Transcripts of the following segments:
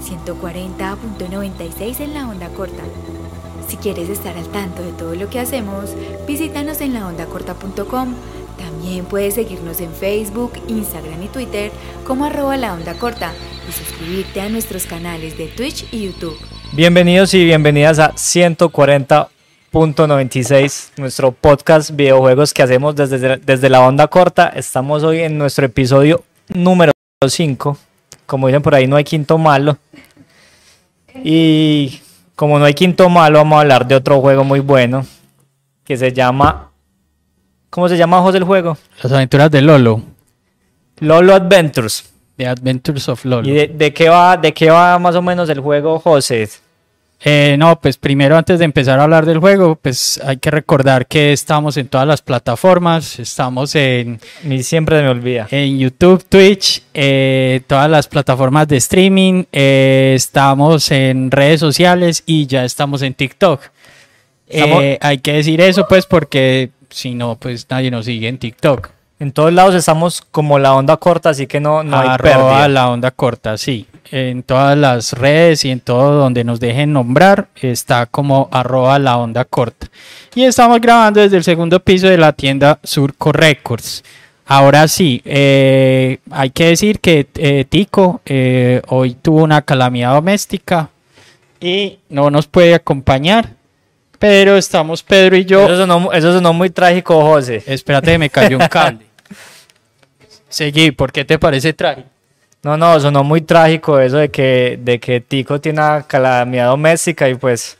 140.96 en la onda corta. Si quieres estar al tanto de todo lo que hacemos, visítanos en laondacorta.com. También puedes seguirnos en Facebook, Instagram y Twitter como arroba la onda corta y suscribirte a nuestros canales de Twitch y YouTube. Bienvenidos y bienvenidas a 140.96, nuestro podcast videojuegos que hacemos desde, desde la onda corta. Estamos hoy en nuestro episodio número 5. Como dicen por ahí, no hay quinto malo. Y como no hay quinto malo, vamos a hablar de otro juego muy bueno que se llama. ¿Cómo se llama José el juego? Las aventuras de Lolo. Lolo Adventures. The Adventures of Lolo. ¿Y de, de qué va, de qué va más o menos el juego, José? Eh, no, pues primero antes de empezar a hablar del juego, pues hay que recordar que estamos en todas las plataformas, estamos en, mí siempre me olvida. en YouTube, Twitch, eh, todas las plataformas de streaming, eh, estamos en redes sociales y ya estamos en TikTok. Eh, hay que decir eso pues porque si no, pues nadie nos sigue en TikTok. En todos lados estamos como la onda corta, así que no, no hay pérdida. la onda corta, sí. En todas las redes y en todo donde nos dejen nombrar está como arroba la onda corta. Y estamos grabando desde el segundo piso de la tienda Surco Records. Ahora sí, eh, hay que decir que eh, Tico eh, hoy tuvo una calamidad doméstica y no nos puede acompañar, pero estamos Pedro y yo. Eso sonó, eso sonó muy trágico, José. Espérate, me cayó un cable. Seguí, ¿por qué te parece trágico? No, no, sonó muy trágico eso de que, de que Tico tiene una calamidad doméstica y pues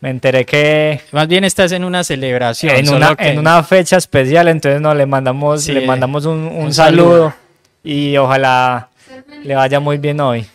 me enteré que Más bien estás en una celebración. en una, que- en una fecha especial, entonces no, le mandamos, Sí, le mandamos un, un un saludo. saludo. y ojalá le vaya muy bien hoy.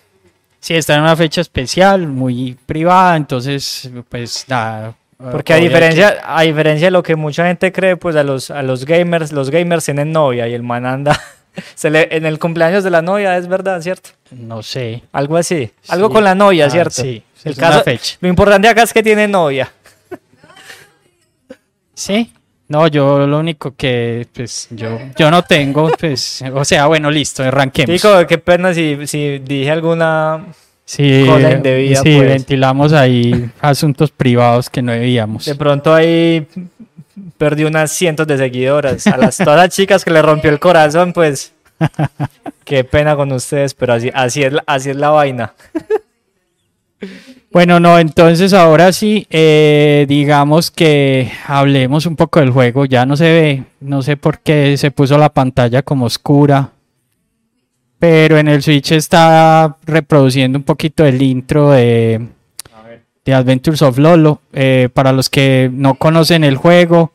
Sí, está en una fecha especial, muy privada, entonces, pues nada. Porque a diferencia, a diferencia de lo que mucha gente cree, pues a los, a los gamers, los gamers tienen novia y el man anda se le- en el cumpleaños de la novia, es verdad, ¿cierto? No sé. Algo así. Algo con la novia, Ah, ¿cierto? sí, El es una caso, fecha. Lo importante acá es que tiene novia. ¿Sí? No, yo lo único que, pues, yo, yo no tengo, pues, o sea, bueno, listo, arranquemos. Chico, qué pena si, si dije alguna... sí, cosa indebida, sí, pues. ventilamos ahí asuntos privados que no debíamos. De pronto ahí perdí unas cientos de seguidoras. A las, todas las chicas que le rompió el corazón, pues... Qué pena con ustedes, pero así, así, es, la, así es la vaina. Bueno, no, entonces ahora sí, eh, digamos que hablemos un poco del juego. Ya no se ve, no sé por qué se puso la pantalla como oscura, pero en el Switch está reproduciendo un poquito el intro de, Adventures of Lolo. Eh, para los que no conocen el juego,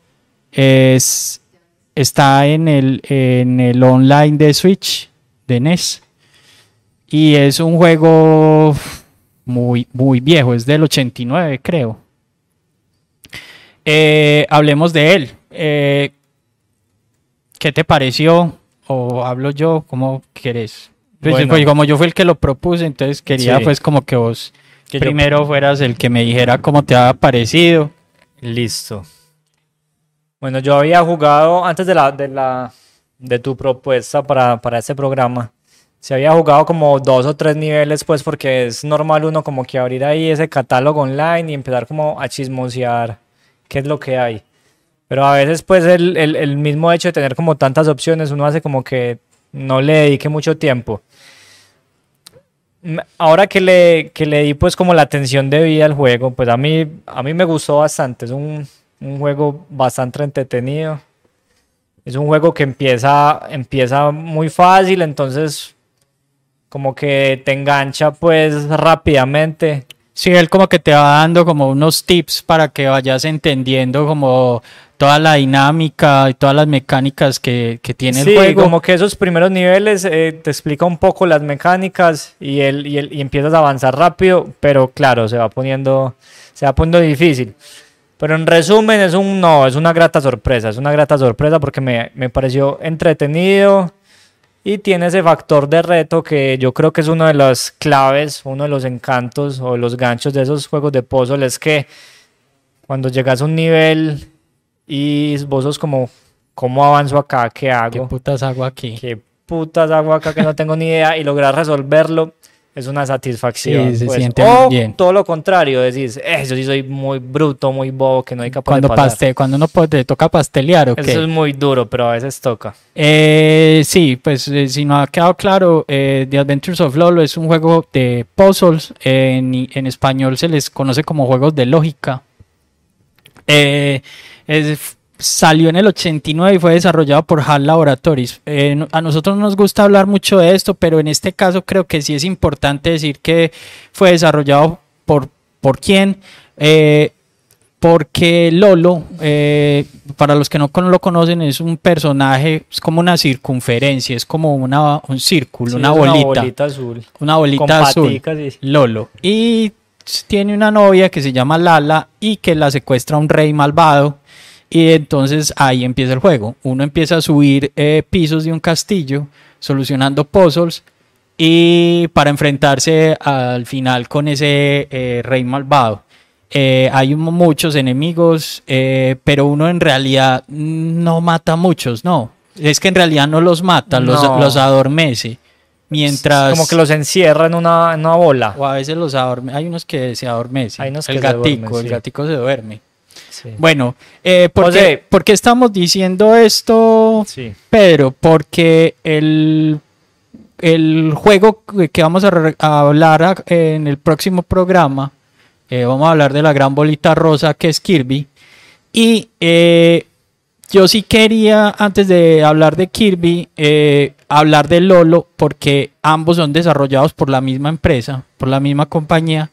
es, está en el, en el online de Switch, de NES, y es un juego muy, muy viejo, es del 89, creo. Eh, hablemos de él. Eh, ¿Qué te pareció? ¿O hablo yo? ¿Cómo querés? Pues, Bueno. pues, como yo fui el que lo propuse, entonces quería Sí. pues como que vos Que yo- primero fueras el que me dijera cómo te había parecido. Listo. Bueno, yo había jugado antes de la de la de tu propuesta para, para este programa. Se había jugado como dos o tres niveles, pues, porque es normal uno como que abrir ahí ese catálogo online y empezar como a chismosear qué es lo que hay. Pero a veces, pues, el, el, el mismo hecho de tener como tantas opciones, uno hace como que no le dedique mucho tiempo. Ahora que le, que le di pues como la atención debida al juego, pues a mí, a mí me gustó bastante. Es un, un juego bastante entretenido. Es un juego que empieza, empieza muy fácil, entonces como que te engancha pues rápidamente. Sí, él como que te va dando como unos tips para que vayas entendiendo como toda la dinámica y todas las mecánicas que, que tiene Sí, el juego. como que esos primeros niveles eh, te explica un poco las mecánicas y, el, y, el- y empiezas a avanzar rápido, pero claro, se va poniendo, se va poniendo difícil. Pero en resumen, es un no, es una grata sorpresa, es una grata sorpresa porque me, me pareció entretenido y tiene ese factor de reto que yo creo que es uno de las claves, uno de los encantos o los ganchos de esos juegos de puzzle, es que cuando llegas a un nivel y vos sos como, ¿cómo avanzo acá? ¿Qué ¿Qué hago? putas hago aquí? ¿Qué putas hago acá que no tengo ni idea? Y lograr resolverlo es una satisfacción. Sí, se pues. siente o bien. todo lo contrario, decís, eh, yo sí soy muy bruto, muy bobo, que no hay capaz Cuando, de pasar. paste, cuando uno te toca pastelear, ¿o? Eso es muy duro, pero a veces toca. Eh, sí, pues eh, si no ha quedado claro, eh, The Adventures of Lolo es un juego de puzzles. en, en español se les conoce como juegos de lógica. Eh, es- salió en el 89 y fue desarrollado por HAL Laboratories. Eh, a nosotros no nos gusta hablar mucho de esto, pero en este caso creo que sí es importante decir que fue desarrollado por, por quién. Eh, porque Lolo, eh, para los que no lo conocen, es un personaje, es como una circunferencia, es como una, un círculo, Sí, una, bolita, Una bolita azul. una bolita Con azul. paticas y- Lolo. Y tiene una novia que se llama Lala y que la secuestra un rey malvado. Y entonces ahí empieza el juego. Uno empieza a subir eh, pisos de un castillo, solucionando puzzles. Y para enfrentarse al final con ese eh, rey malvado. Eh, hay muchos enemigos, pero uno en realidad no mata a muchos, no. Es que en realidad no los mata, los, No. los adormece. Mientras. Como que los encierra en una, en una bola. O a veces los adorme. Hay unos que se adormecen. Hay unos el que gatico, el gatico se duerme. Sí. Bueno, eh, ¿por, José. qué, por qué estamos diciendo esto, Sí. Pedro? Porque el, el juego que- vamos a, hablar a- en el próximo programa, eh, vamos a hablar de la gran bolita rosa que es Kirby. Y eh, yo sí quería, antes de hablar de Kirby, eh, hablar de Lolo, porque ambos son desarrollados por la misma empresa, por la misma compañía.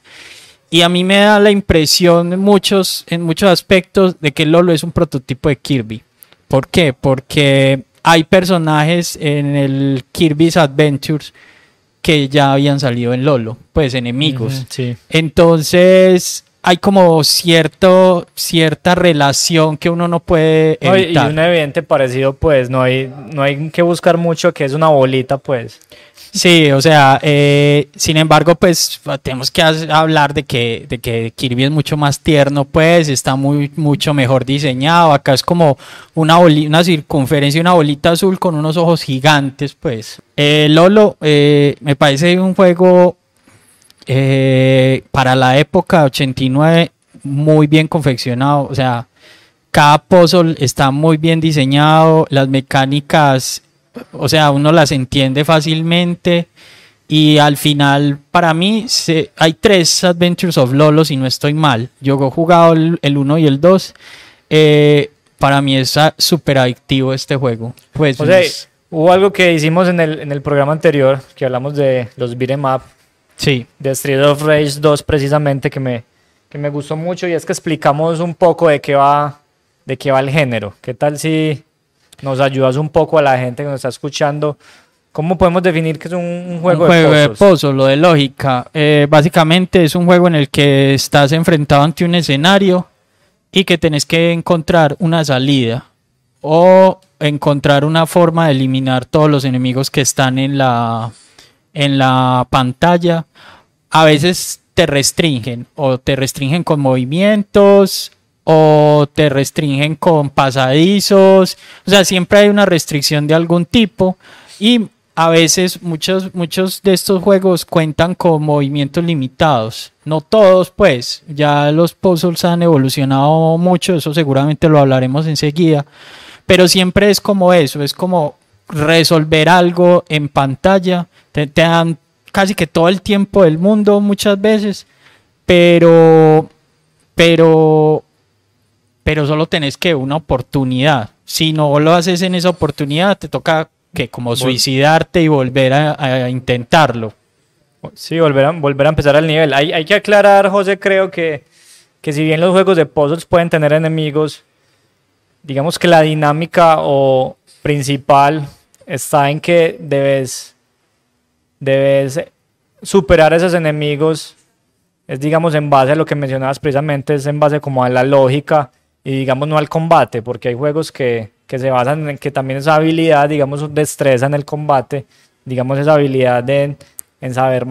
Y a mí me da la impresión en muchos, en muchos aspectos de que Lolo es un prototipo de Kirby. ¿Por qué? Porque hay personajes en el Kirby's Adventures que ya habían salido en Lolo, pues enemigos. Sí. Entonces hay como cierto, cierta relación que uno no puede No, y- evitar. un evidente parecido, pues, no hay, no hay que buscar mucho, que es una bolita, pues. Sí, o sea, eh, sin embargo, pues tenemos que hablar de que, de que Kirby es mucho más tierno, pues está muy, mucho mejor diseñado. Acá es como una, una circunferencia, una bolita azul con unos ojos gigantes, pues. Eh, Lolo, eh, me parece un juego eh, para la época 89 muy bien confeccionado, o sea, cada puzzle está muy bien diseñado, las mecánicas, o sea, uno las entiende fácilmente y al final, para mí, se- hay tres Adventures of Lolo, si no estoy mal. Yo he jugado el 1 y el 2. para mí es súper adictivo este juego. Pues, O sea, es- hubo algo que hicimos en el, en el programa anterior, que hablamos de los beat'em up, sí, de Street of Rage 2 precisamente, que me, que me gustó mucho, y es que explicamos un poco de qué va, de qué va el género. ¿Qué tal si nos ayudas un poco a la gente que nos está escuchando? ¿Cómo podemos definir que es un, juego, un juego de de puzzles? puzzle, lo de lógica. Eh, básicamente es un juego en el que estás enfrentado ante un escenario y que tenés que encontrar una salida o encontrar una forma de eliminar todos los enemigos que están en la, en la pantalla. A veces te restringen o te restringen con movimientos o te restringen con pasadizos. O sea, siempre hay una restricción de algún tipo y a veces muchos, muchos de estos juegos cuentan con movimientos limitados. No todos, pues. Ya los puzzles han evolucionado mucho, eso seguramente lo hablaremos enseguida. Pero siempre es como eso, es como resolver algo en pantalla. Te, te dan casi que todo el tiempo del mundo muchas veces, pero, pero, pero solo tenés que una oportunidad. Si no lo haces en esa oportunidad, te toca que como suicidarte y volver a, a intentarlo. Sí, volver a, volver a empezar al nivel. Hay, hay que aclarar, José, creo que, que si bien los juegos de puzzles pueden tener enemigos, digamos que la dinámica o principal está en que debes, debes superar esos enemigos. Es digamos en base a lo que mencionabas precisamente, es en base como a la lógica y digamos no al combate, porque hay juegos que, que se basan en que también esa habilidad, digamos, destreza en el combate, digamos esa habilidad de, en saber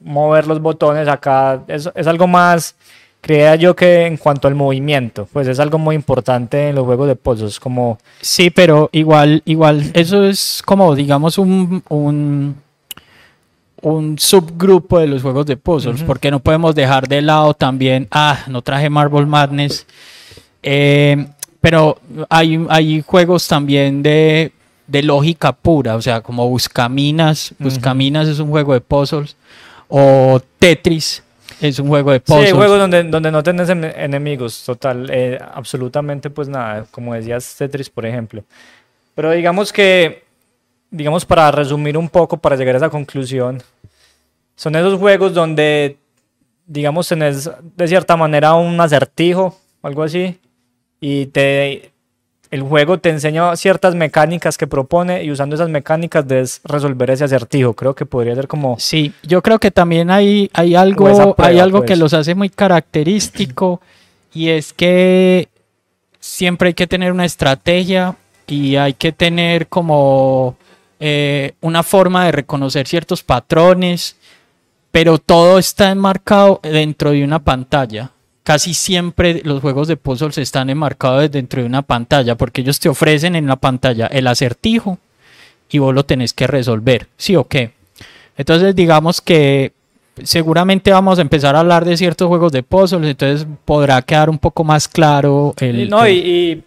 mover los botones acá, es, es algo más, creía yo que en cuanto al movimiento, pues es algo muy importante en los juegos de puzzles, como Sí, pero igual, igual, eso es como, digamos, un, un, un subgrupo de los juegos de puzzles, porque no podemos dejar de lado también, ah, no traje Marble Madness, eh, pero hay, hay juegos también de, de lógica pura, o sea, como Buscaminas, Buscaminas es un juego de puzzles, o Tetris, es un juego de puzzles. Sí, juegos donde, donde no tenés em- enemigos, total, eh, absolutamente pues nada, como decías Tetris, por ejemplo. Pero digamos que, digamos para resumir un poco, para llegar a esa conclusión, son esos juegos donde, digamos, tenés de cierta manera un acertijo, algo así, y te, el juego te enseña ciertas mecánicas que propone y usando esas mecánicas debes resolver ese acertijo. Creo que podría ser como... Sí, yo creo que también hay, hay algo, prueba, hay algo que pues. los hace muy característico y es que siempre hay que tener una estrategia y hay que tener como eh, una forma de reconocer ciertos patrones, pero todo está enmarcado dentro de una pantalla. Casi siempre los juegos de puzzles están enmarcados dentro de una pantalla porque ellos te ofrecen en la pantalla el acertijo y vos lo tenés que resolver, ¿sí o qué? Entonces digamos que seguramente vamos a empezar a hablar de ciertos juegos de puzzles, entonces podrá quedar un poco más claro el... no, el- y, y,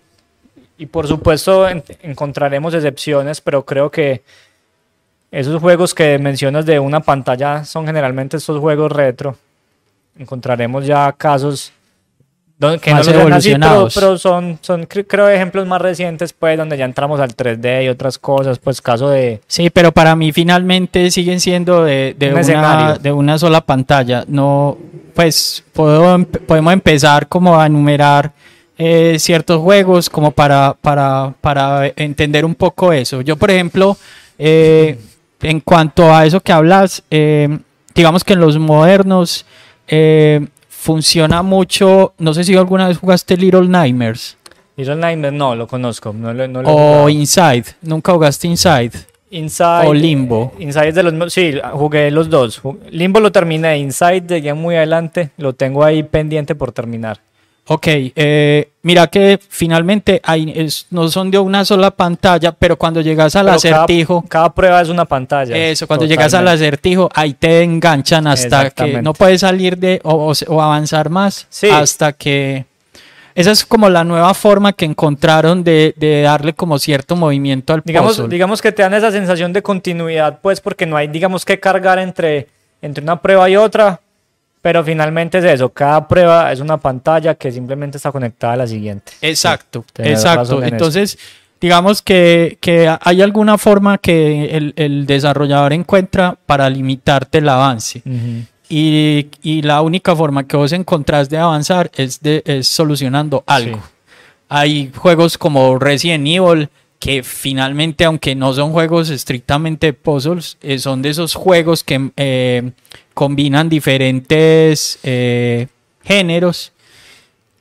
y por supuesto en- encontraremos excepciones, pero creo que esos juegos que mencionas de una pantalla son generalmente estos juegos retro. Encontraremos ya casos donde, que Más no sean así, pero, evolucionados. pero son, son cre- creo ejemplos más recientes, pues, donde ya entramos al 3D y otras cosas, pues caso de... Sí, pero para mí finalmente siguen siendo de, de Un una, de una sola pantalla. No, pues puedo empe- podemos empezar como a enumerar eh, ciertos juegos como para, para, para entender un poco eso. Yo, por ejemplo, eh, en cuanto a eso que hablas, eh, digamos que en los modernos funciona mucho. No sé si alguna vez jugaste Little Nightmares Little Nightmares, no, lo conozco. No, lo- no lo he o. Inside. Nunca jugaste Inside. Inside. o Limbo. Inside de los. Sí, jugué los dos. Limbo lo terminé. Inside llegué muy adelante. Lo tengo ahí pendiente por terminar. Ok, eh, mira que finalmente hay, es- no son de una sola pantalla, pero cuando llegas al Pero cada- acertijo, Cada, prueba es una pantalla. eso, cuando llegas al Totalmente. acertijo, ahí te enganchan hasta que no puedes salir de o, o- o avanzar más Sí. hasta que... Esa es como la nueva forma que encontraron de, de darle como cierto movimiento al Digamos, puzzle. digamos que te dan esa sensación de continuidad, pues, porque no hay, digamos, que cargar entre, entre una prueba y otra. Pero finalmente es eso. Cada prueba es una pantalla que simplemente está conectada a la siguiente. Exacto, exacto. eso. Entonces, digamos que, que hay alguna forma que el, el desarrollador encuentra para limitarte el avance. Y, y la única forma que vos encontrás de avanzar es, de, es solucionando algo. Sí. Hay juegos como Resident Evil que finalmente, aunque no son juegos estrictamente puzzles, eh, son de esos juegos que eh, combinan diferentes eh, géneros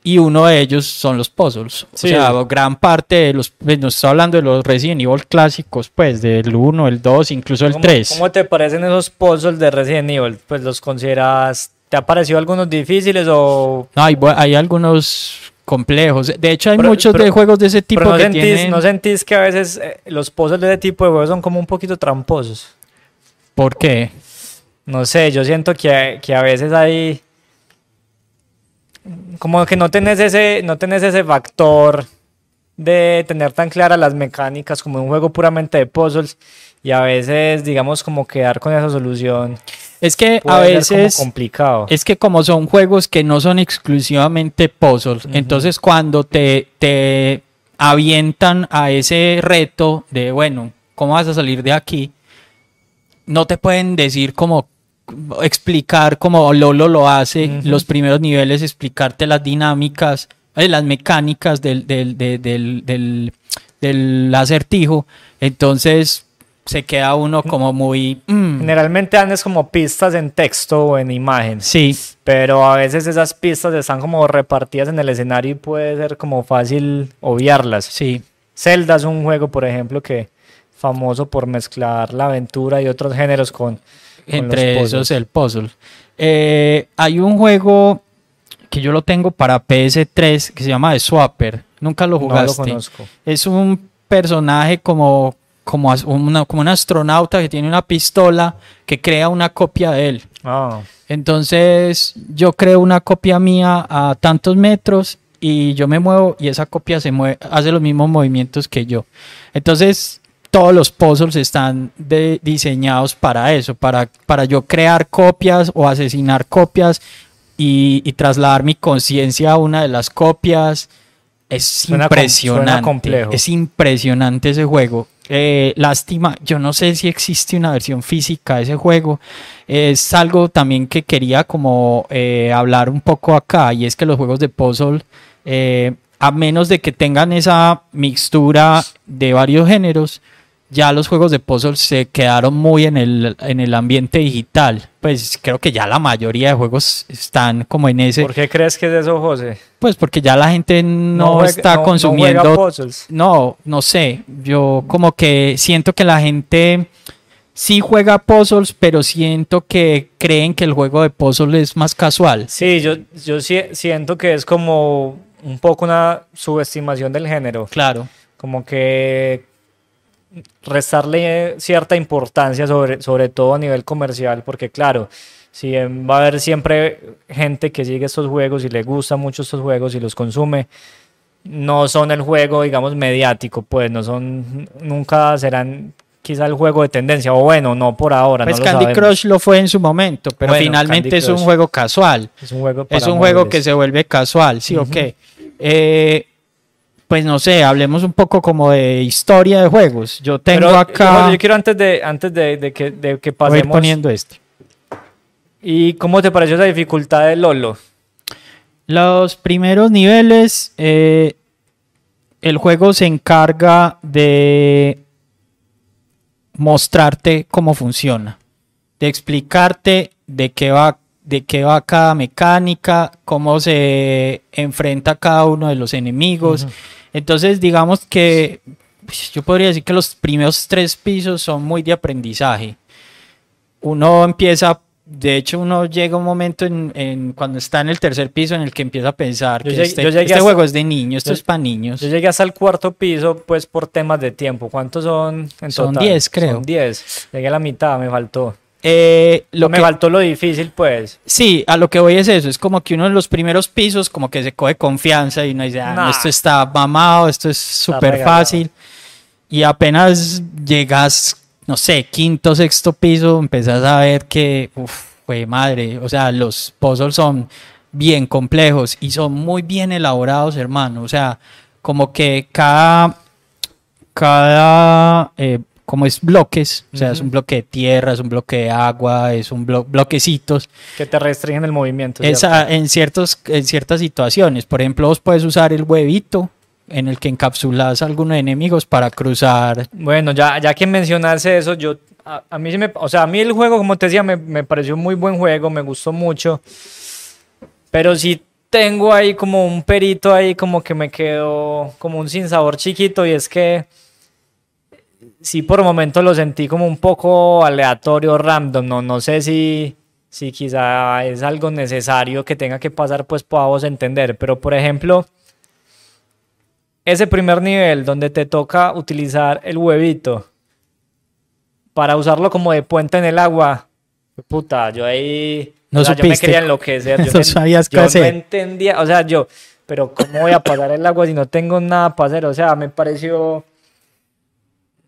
y uno de ellos son los puzzles. Sí. O sea, gran parte de los, pues, no estoy hablando de los Resident Evil clásicos, pues del 1, el 2, incluso el ¿Cómo- 3. ¿Cómo te parecen esos puzzles de Resident Evil? Pues los consideras. ¿Te ha parecido algunos difíciles o.? No, hay, algunos complejos. De hecho, hay Pero- muchos pero- de juegos de ese tipo Pero no que sentís, tienen... ¿no sentís que a veces eh, los puzzles de ese tipo de juegos son como un poquito tramposos? ¿Por qué? No sé, yo siento que, que a veces hay. Como que no tenés ese, no tenés ese factor de tener tan claras las mecánicas como un juego puramente de puzzles. Y a veces, digamos, como quedar con esa solución. Es que a puede ser como veces... complicado. Es que como son juegos que no son exclusivamente puzzles, entonces cuando te, te avientan a ese reto de, bueno, ¿cómo vas a salir de aquí? No te pueden decir como explicar como Lolo lo hace, los primeros niveles, explicarte las dinámicas, eh, las mecánicas del, del, de- del, del, del acertijo. Entonces se queda uno como muy... mm, Generalmente andes como pistas en texto o en imagen. sí, Pero a veces esas pistas están como repartidas en el escenario y puede ser como fácil obviarlas. sí. Zelda es un juego, por ejemplo, que famoso por mezclar la aventura y otros géneros con, con entre los esos el puzzle. Eh, hay un juego que yo lo tengo para PS3 que se llama The Swapper. Nunca lo No lo jugaste. conozco. es un personaje como como, una- como un astronauta que tiene una pistola que crea una copia de él. Ah, Entonces yo creo una copia mía a tantos metros y yo me muevo y esa copia se mueve, hace los mismos movimientos que yo. Entonces todos los puzzles están de- diseñados para eso, para, para yo crear copias o asesinar copias y, y trasladar mi conciencia a una de las copias. Es Suena com- impresionante. suena complejo. Es impresionante ese juego. Eh, lástima, yo no sé si existe una versión física de ese juego. Es algo también que quería como eh, hablar un poco acá y es que los juegos de puzzle, eh, a menos de que tengan esa mixtura de varios géneros, ya los juegos de puzzle se quedaron muy en el, en el ambiente digital. Pues creo que ya la mayoría de juegos están como en ese, ¿Por qué crees que es eso, José? pues porque ya la gente no, juega- está no- no consumiendo juega puzzles. no, no sé. Yo como que siento que la gente sí juega puzzles, pero siento que creen que el juego de puzzle es más casual. Sí, yo, yo sí- siento que es como un poco una subestimación del género. Claro. Como que restarle cierta importancia sobre, sobre todo a nivel comercial, porque claro, si va a haber siempre gente que sigue estos juegos y le gusta mucho estos juegos y los consume, no son el juego, digamos, mediático, pues no son, nunca serán quizá el juego de tendencia, o bueno, no por ahora. Pues no lo Candy sabemos. Crush lo fue en su momento, pero Bueno, finalmente es un juego casual. Es un juego, Es un juego que se vuelve casual, sí, ok. Eh, pues no sé, hablemos un poco como de historia de juegos. Yo tengo Pero, acá... José, yo quiero antes de, antes de, de que, de que voy a ir pasemos. poniendo este. ¿Y cómo te pareció esa dificultad de Lolo? Los primeros niveles, eh, el juego se encarga de mostrarte cómo funciona, de explicarte de qué va, de qué va cada mecánica, cómo se enfrenta cada uno de los enemigos. Entonces, digamos que pues, yo podría decir que los primeros tres pisos son muy de aprendizaje. Uno empieza, de hecho, uno llega un momento en, en- cuando está en el tercer piso en el que empieza a pensar Yo que llegué- este, yo este hasta- juego es de niños, esto yo- es para niños. Yo llegué hasta el cuarto piso, pues por temas de tiempo. ¿Cuántos son en Son total? 10, creo. Son 10. Llegué a la mitad, me faltó. Eh, lo me que- faltó lo difícil, pues. Sí, a lo que voy es eso, es como que uno de los primeros pisos como que se coge confianza y uno dice, ah, no, Nah. esto está mamado, esto es súper fácil. Y apenas llegas, no sé, quinto, sexto piso, empezás a ver que, uff, fue madre, o sea, los puzzles son bien complejos y son muy bien elaborados, hermano. O sea, como que cada, cada, eh, como es bloques, o sea, es un bloque de tierra, es un bloque de agua, es un blo- bloquecitos. Que te restringen el movimiento. Esa, en, ciertos, en ciertas situaciones. Por ejemplo, vos puedes usar el huevito en el que encapsulas a algunos enemigos para cruzar. Bueno, ya, ya que mencionarse eso, yo, a, a mí sí me, o sea, a mí el juego, como te decía, me, me pareció un muy buen juego, me gustó mucho, pero sí tengo ahí como un perito ahí, como que me quedó como un sinsabor chiquito, y es que sí por momentos lo sentí como un poco aleatorio, random, no, no sé si, si quizá es algo necesario que tenga que pasar, pues podamos entender, pero por ejemplo ese primer nivel donde te toca utilizar el huevito para usarlo como de puente en el agua, puta, yo ahí No o sea, yo me supiste. quería enloquecer, yo, No sabías yo entendía, o sea, yo, pero ¿cómo voy a pasar el agua si no tengo nada para hacer? O sea, me pareció,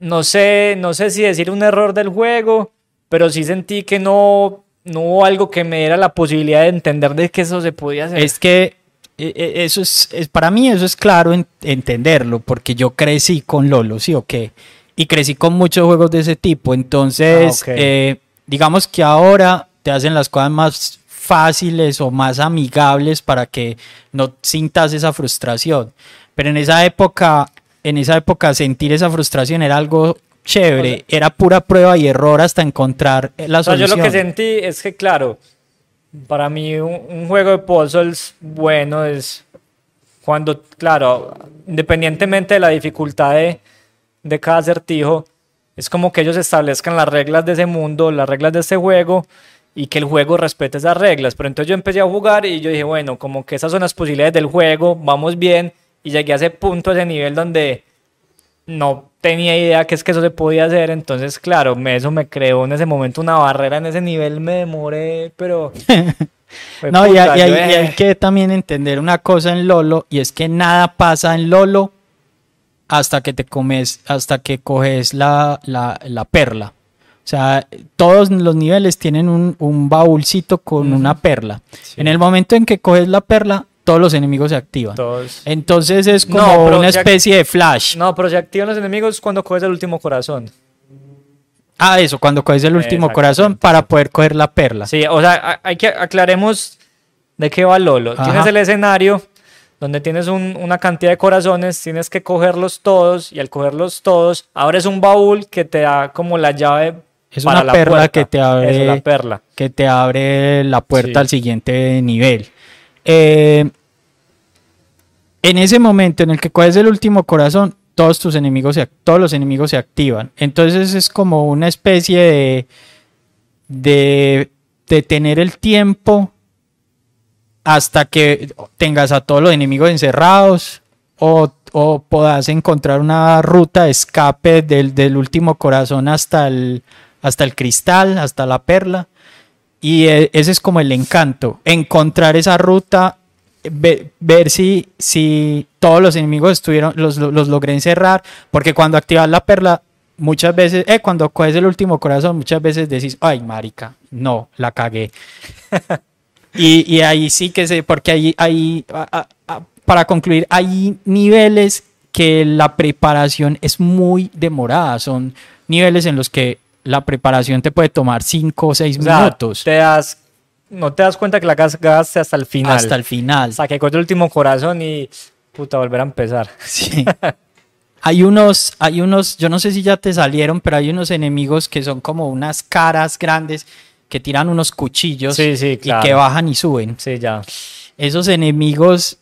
no sé, no sé si decir un error del juego, pero sí sentí que no, no hubo algo que me diera la posibilidad de entender de que eso se podía hacer. Es que eh, eh, eso es, es- para mí eso es claro en- entenderlo, porque yo crecí con Lolo, ¿sí o qué? Y crecí con muchos juegos de ese tipo. Entonces, Ah, eh, digamos que ahora te hacen las cosas más fáciles o más amigables para que no sintas esa frustración. Pero en esa época, en esa época sentir esa frustración era algo chévere, O sea- era pura prueba y error hasta encontrar la O sea, yo solución. lo que sentí es que, claro, para mí un, un juego de puzzles bueno es cuando, claro, independientemente de la dificultad de, de cada acertijo, es como que ellos establezcan las reglas de ese mundo, las reglas de este juego y que el juego respete esas reglas. Pero entonces yo empecé a jugar y yo dije, bueno, como que esas son las posibilidades del juego, vamos bien y llegué a ese punto, a ese nivel donde no tenía idea que es que eso se podía hacer, entonces claro, me, eso me creó en ese momento una barrera en ese nivel, me demoré, pero... No, y, hay, y hay- yo, y hay que también entender una cosa en Lolo, y es que nada pasa en Lolo hasta que te comes, hasta que coges la, la, la perla. O sea, todos los niveles tienen un, un baúlcito con una perla. Sí. En el momento en que coges la perla, todos los enemigos se activan. todos- Entonces es como No, una especie de flash. No, pero se activan los enemigos cuando coges el último corazón. Ah, eso, cuando coges el último corazón para poder coger la perla. Sí, o sea, hay que aclaremos de qué va Lolo. Ajá. Tienes el escenario donde tienes un- una cantidad de corazones, tienes que cogerlos todos y al cogerlos todos abres un baúl que te da como la llave Es para una la perla puerta. que te abre- Eso, la perla. que te abre la puerta Sí. al siguiente nivel. Eh, en ese momento en el que coges el último corazón, todos tus enemigos, se, todos los enemigos se activan. Entonces es como una especie de, de, de tener el tiempo hasta que tengas a todos los enemigos encerrados o, o puedas encontrar una ruta de escape del, del último corazón hasta el, hasta el cristal, hasta la perla. Y eh, ese es como el encanto, encontrar esa ruta, ve- ver si, si todos los enemigos estuvieron, los, los logré encerrar, porque cuando activas la perla, muchas veces, eh, cuando coges el último corazón, muchas veces decís, ay, marica, no, la cagué. y, y ahí sí que sé, porque ahí, ahí para concluir, hay niveles que la preparación es muy demorada, son niveles en los que la preparación te puede tomar 5 o 6 O sea, minutos te das, no te das cuenta que la cagaste hasta el final. hasta el final. Hasta que coges el último corazón y puta, volver a empezar. Sí. Hay unos, hay unos, yo no sé si ya te salieron, pero hay unos enemigos que son como unas caras grandes que tiran unos cuchillos Sí, sí, y claro. que bajan y suben. Sí, ya. Esos enemigos,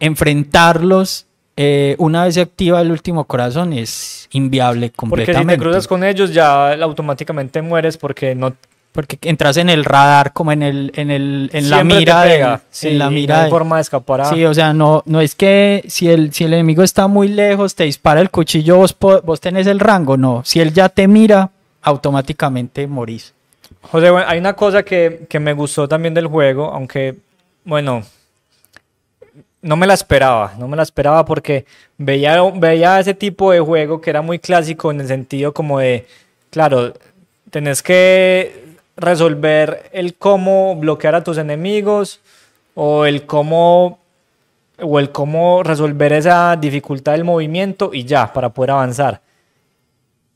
enfrentarlos eh, una vez se activa el último corazón es inviable Porque si completamente. te cruzas con ellos ya automáticamente mueres porque no Porque entras en el radar como en el, en el, en la te mira de. Sí, en la mira no hay de- forma de escapar a... Sí, o sea, no, no es que si el, si el enemigo está muy lejos, te dispara el cuchillo, vos, vos tenés el rango, no. Si él ya te mira, automáticamente morís. José, bueno, hay una cosa que, que me gustó también del juego, aunque, bueno, no me la esperaba, no me la esperaba porque veía, veía ese tipo de juego que era muy clásico en el sentido como de, claro, tenés que resolver el cómo bloquear a tus enemigos o el cómo o el cómo resolver esa dificultad del movimiento y ya, para poder avanzar.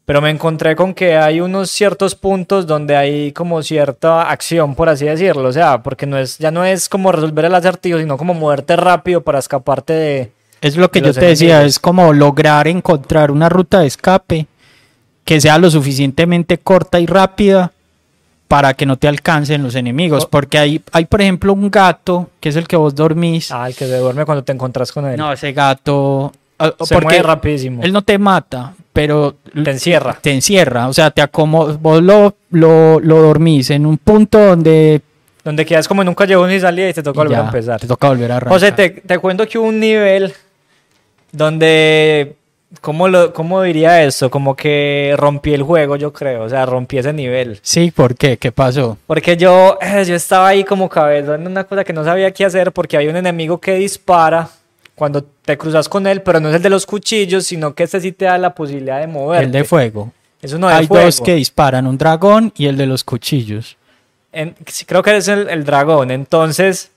Pero me encontré con que hay unos ciertos puntos donde hay como cierta acción, por así decirlo. O sea, porque no es, ya no es como resolver el acertijo, sino como moverte rápido para escaparte de. Es lo que de yo te decía, es como lograr encontrar una ruta de escape que sea lo suficientemente corta y rápida para que no te alcancen los enemigos. Porque hay, hay, por ejemplo, un gato, que es el que vos dormís. Ah, el que se duerme cuando te encontrás con él. No, ese gato... ah, se porque mueve rapidísimo. él no te mata, pero Te encierra. te encierra, o sea, te acomoda, vos lo, lo, lo dormís en un punto donde Donde quedas como en un callejón y salida y te toca volver ya, a empezar. te toca volver a arrancar. José, te, te cuento que hubo un nivel donde. ¿Cómo, lo, ¿Cómo diría eso? Como que rompí el juego, yo creo. O sea, rompí ese nivel. Sí, ¿por qué? ¿Qué pasó? Porque yo, eh, yo estaba ahí como cabeza en una cosa que no sabía qué hacer porque hay un enemigo que dispara cuando te cruzas con él, pero no es el de los cuchillos, sino que este sí te da la posibilidad de moverte. El de fuego. Es uno de Hay fuego. dos que disparan, un dragón y el de los cuchillos. En- creo que es el, el dragón. Entonces,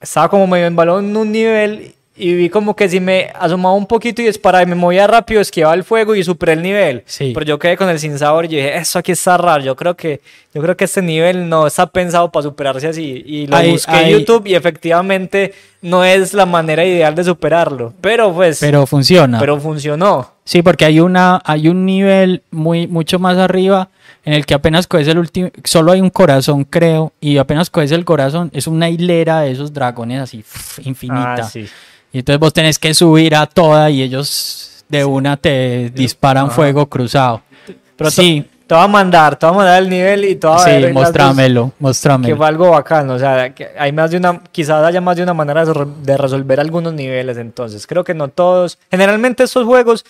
estaba como medio en balón en un nivel y vi como que si me asomaba un poquito y disparaba y me movía rápido, esquivaba el fuego y superé el nivel. Sí. Pero yo quedé con el sin sabor y yo dije, eso aquí está raro. Yo creo que, yo creo que este nivel no está pensado para superarse así. Y lo busqué en YouTube y efectivamente no es la manera ideal de superarlo. Pero pues, pero, Pero funciona. funcionó. Sí, porque hay una, hay un nivel muy, mucho más arriba en el que apenas coges el último, solo hay un corazón, creo, y apenas coges el corazón, es una hilera de esos dragones así, infinita. Ah, sí. Y entonces vos tenés que subir a toda y ellos de una te disparan Ajá. fuego cruzado. Pero sí, Te voy a mandar, te voy a mandar el nivel y te voy a sí, dos- mostrámelo, que mostrámelo. fue algo bacano, o sea, que hay más de una, quizás haya más de una manera de resolver algunos niveles, entonces creo que no todos, generalmente estos juegos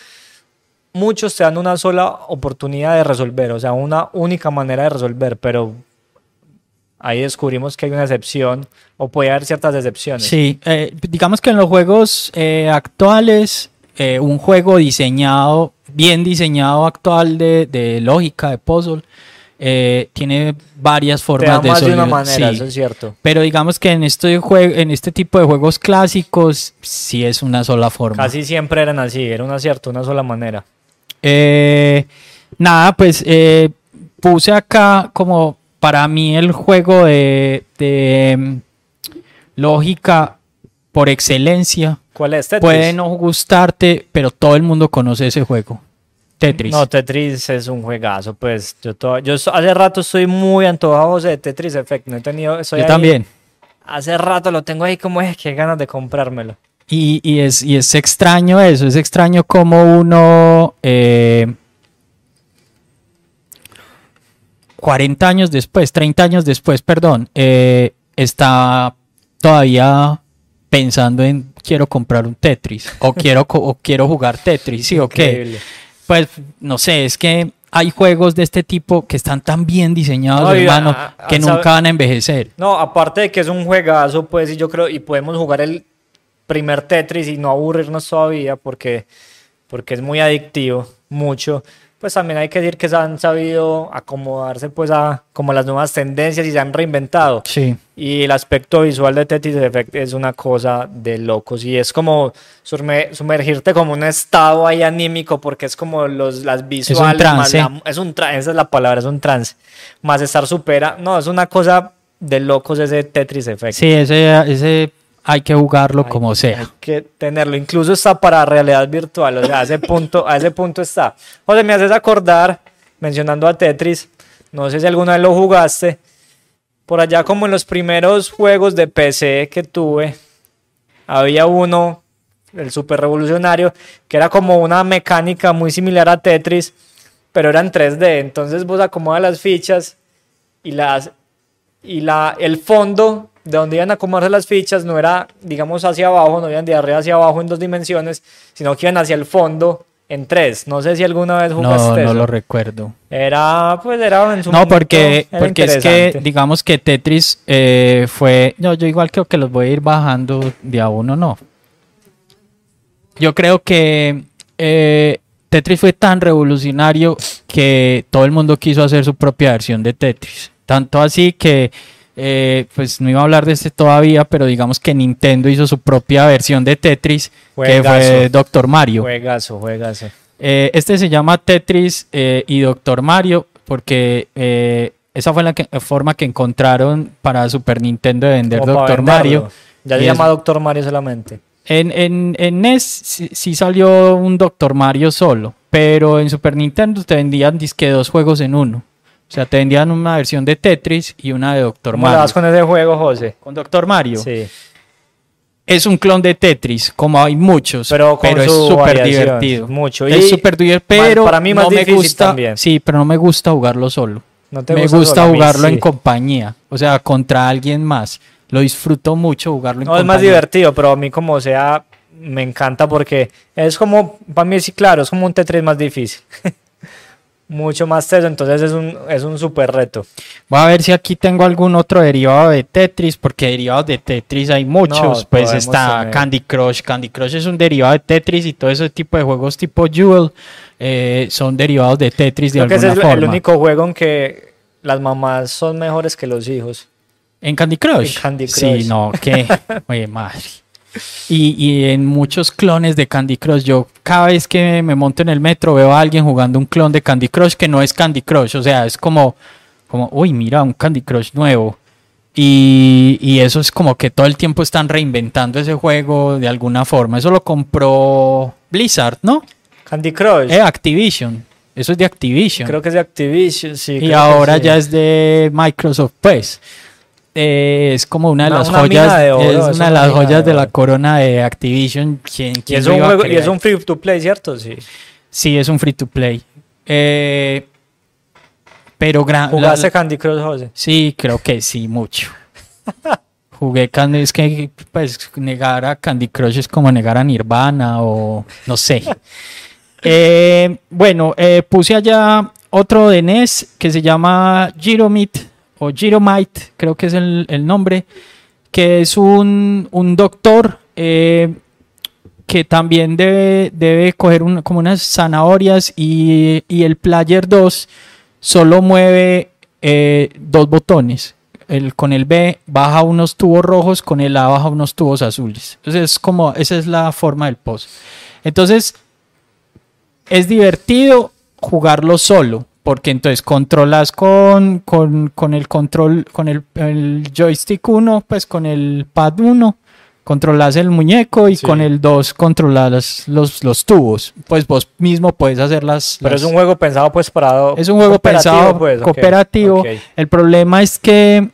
muchos te dan una sola oportunidad de resolver, o sea, una única manera de resolver, pero ahí descubrimos que hay una excepción o puede haber ciertas excepciones. Sí, eh, digamos que en los juegos eh, actuales, eh, un juego diseñado, bien diseñado actual de, de lógica, de puzzle, tiene varias Te formas da de más de una solución. manera, Sí. eso es cierto. Pero digamos que en este, jue- en este tipo de juegos clásicos, sí es una sola forma. Casi siempre eran así, era un acierto, una sola manera. Nada, pues puse acá como para mí el juego de, de, mm, lógica por excelencia. ¿Cuál es Tetris? Puede no gustarte, pero todo el mundo conoce ese juego. Tetris. No, Tetris es un juegazo, pues yo, to- yo hace rato estoy muy antojadoso de Tetris Effect, no he tenido, Yo ahí- también. Hace rato lo tengo ahí como es, qué ganas de comprármelo. Y, y es, y es extraño eso, es extraño como uno eh, 40 años después, 30 años después, perdón, eh, está todavía pensando en quiero comprar un Tetris o quiero, o quiero jugar Tetris, sí, ok. Increíble. Pues no sé, es que hay juegos de este tipo que están tan bien diseñados, No, hermano, a- a- que sabe- nunca van a envejecer. No, aparte de que es un juegazo, pues y yo creo, y podemos jugar el primer Tetris y no aburrirnos todavía porque, porque es muy adictivo, mucho. Pues también hay que decir que se han sabido acomodarse pues a como las nuevas tendencias y se han reinventado. Sí. Y el aspecto visual de Tetris Effect es una cosa de locos. Y es como sumergirte como un estado ahí anímico, porque es como los, las visuales. más trance. la- es un trance, esa es la palabra, es un trance. Más estar supera. No, es una cosa de locos ese Tetris Effect. Sí, ese, ese hay que jugarlo Hay- como sea. Hay que tenerlo. Incluso está para realidad virtual. O sea, a ese punto, a ese punto está. José, me haces acordar, mencionando a Tetris, no sé si alguna vez lo jugaste. Por allá, como en los primeros juegos de PC que tuve, había uno, el super revolucionario, que era como una mecánica muy similar a Tetris, pero era en 3D. Entonces vos acomodas las fichas y las y la, el fondo de donde iban a acomodarse las fichas no era, digamos, hacia abajo, no iban de arriba hacia abajo en dos dimensiones, sino que iban hacia el fondo en tres. No sé si alguna vez jugaste No, no eso. lo recuerdo. Era, pues era en su No, porque, porque es que, digamos que Tetris eh, fue. No, yo igual creo que los voy a ir bajando de a uno, no. Yo creo que eh, Tetris fue tan revolucionario que todo el mundo quiso hacer su propia versión de Tetris. Tanto así que, eh, pues no iba a hablar de este todavía, pero digamos que Nintendo hizo su propia versión de Tetris, que fue. Doctor Mario. Juegazo, juegazo. Eh, este se llama Tetris eh, y Doctor Mario porque eh, esa fue la que- forma que encontraron para Super Nintendo de vender Como Doctor. Mario. Ya es- llama Doctor Mario solamente. En, en, en NES sí, sí salió un Doctor Mario solo, pero en Super Nintendo te vendían disque dos juegos en uno. O sea, te vendían una versión de Tetris y una de Doctor ¿Cómo Mario. vas con ese juego, José? Con Doctor Mario. Sí. Es un clon de Tetris, como hay muchos, Pero pero, es súper divertido. mucho. Es súper divertido, pero para mí más no me gusta. también. Sí, pero no me gusta jugarlo solo. ¿No te me gusta gusta solo? A mí jugarlo en sí. compañía, o sea, contra alguien más. Lo disfruto mucho jugarlo en No, es compañía. más divertido, pero a mí como sea, me encanta porque es como, para mí sí, claro, es como un Tetris más difícil. Mucho más teso, entonces es un, es un super reto. Voy a ver si aquí tengo algún otro derivado de Tetris, porque derivados de Tetris hay muchos. No, pues está tener. Candy Crush. Candy Crush es un derivado de Tetris y todo ese tipo de juegos tipo Jewel eh, son derivados de Tetris de Creo que ese alguna es el- forma. el único juego en que las mamás son mejores que los hijos. ¿En Candy Crush? En Candy Sí, Crush. no, qué. Oye, madre. Y, y en muchos clones de Candy Crush, yo cada vez que me monto en el metro veo a alguien jugando un clon de Candy Crush que no es Candy Crush. O sea, es como, como uy, mira, un Candy Crush nuevo. Y, y eso es como que todo el tiempo están reinventando ese juego de alguna forma. Eso lo compró Blizzard, ¿no? Candy Crush. Eh, Activision. Eso es de Activision. Creo que es de Activision, sí. Y ahora sí. ya es de Microsoft, pues. Eh, es como una de las una joyas, de oro, es es una de las de joyas de la corona de Activision. ¿Quién, Y quién es, lo un juego, y es un free to play, ¿cierto? Sí. Sí, es un free to play. Eh, pero gran, ¿Jugaste la- Candy Crush, José? sí, creo que sí, mucho. Jugué Candy, es que pues negar a Candy Crush es como negar a Nirvana o no sé. Eh, bueno, puse allá otro de NES que se llama Giromite o Giromite, creo que es el, el nombre, que es un, un doctor eh, que también debe, debe coger como unas zanahorias y, y el Player 2 solo mueve eh, dos botones. El, con el B baja unos tubos rojos, con el A baja unos tubos azules. Entonces es como, esa es la forma del post. Entonces, es divertido jugarlo solo, porque entonces controlas con, con, con el control, con el, el joystick 1, pues con el pad 1, controlas el muñeco y Sí. con el 2 controlas los, los tubos. Pues vos mismo puedes hacer las... Pero las- es un juego pensado pues para... es un juego cooperativo, pensado pues, cooperativo. El problema es que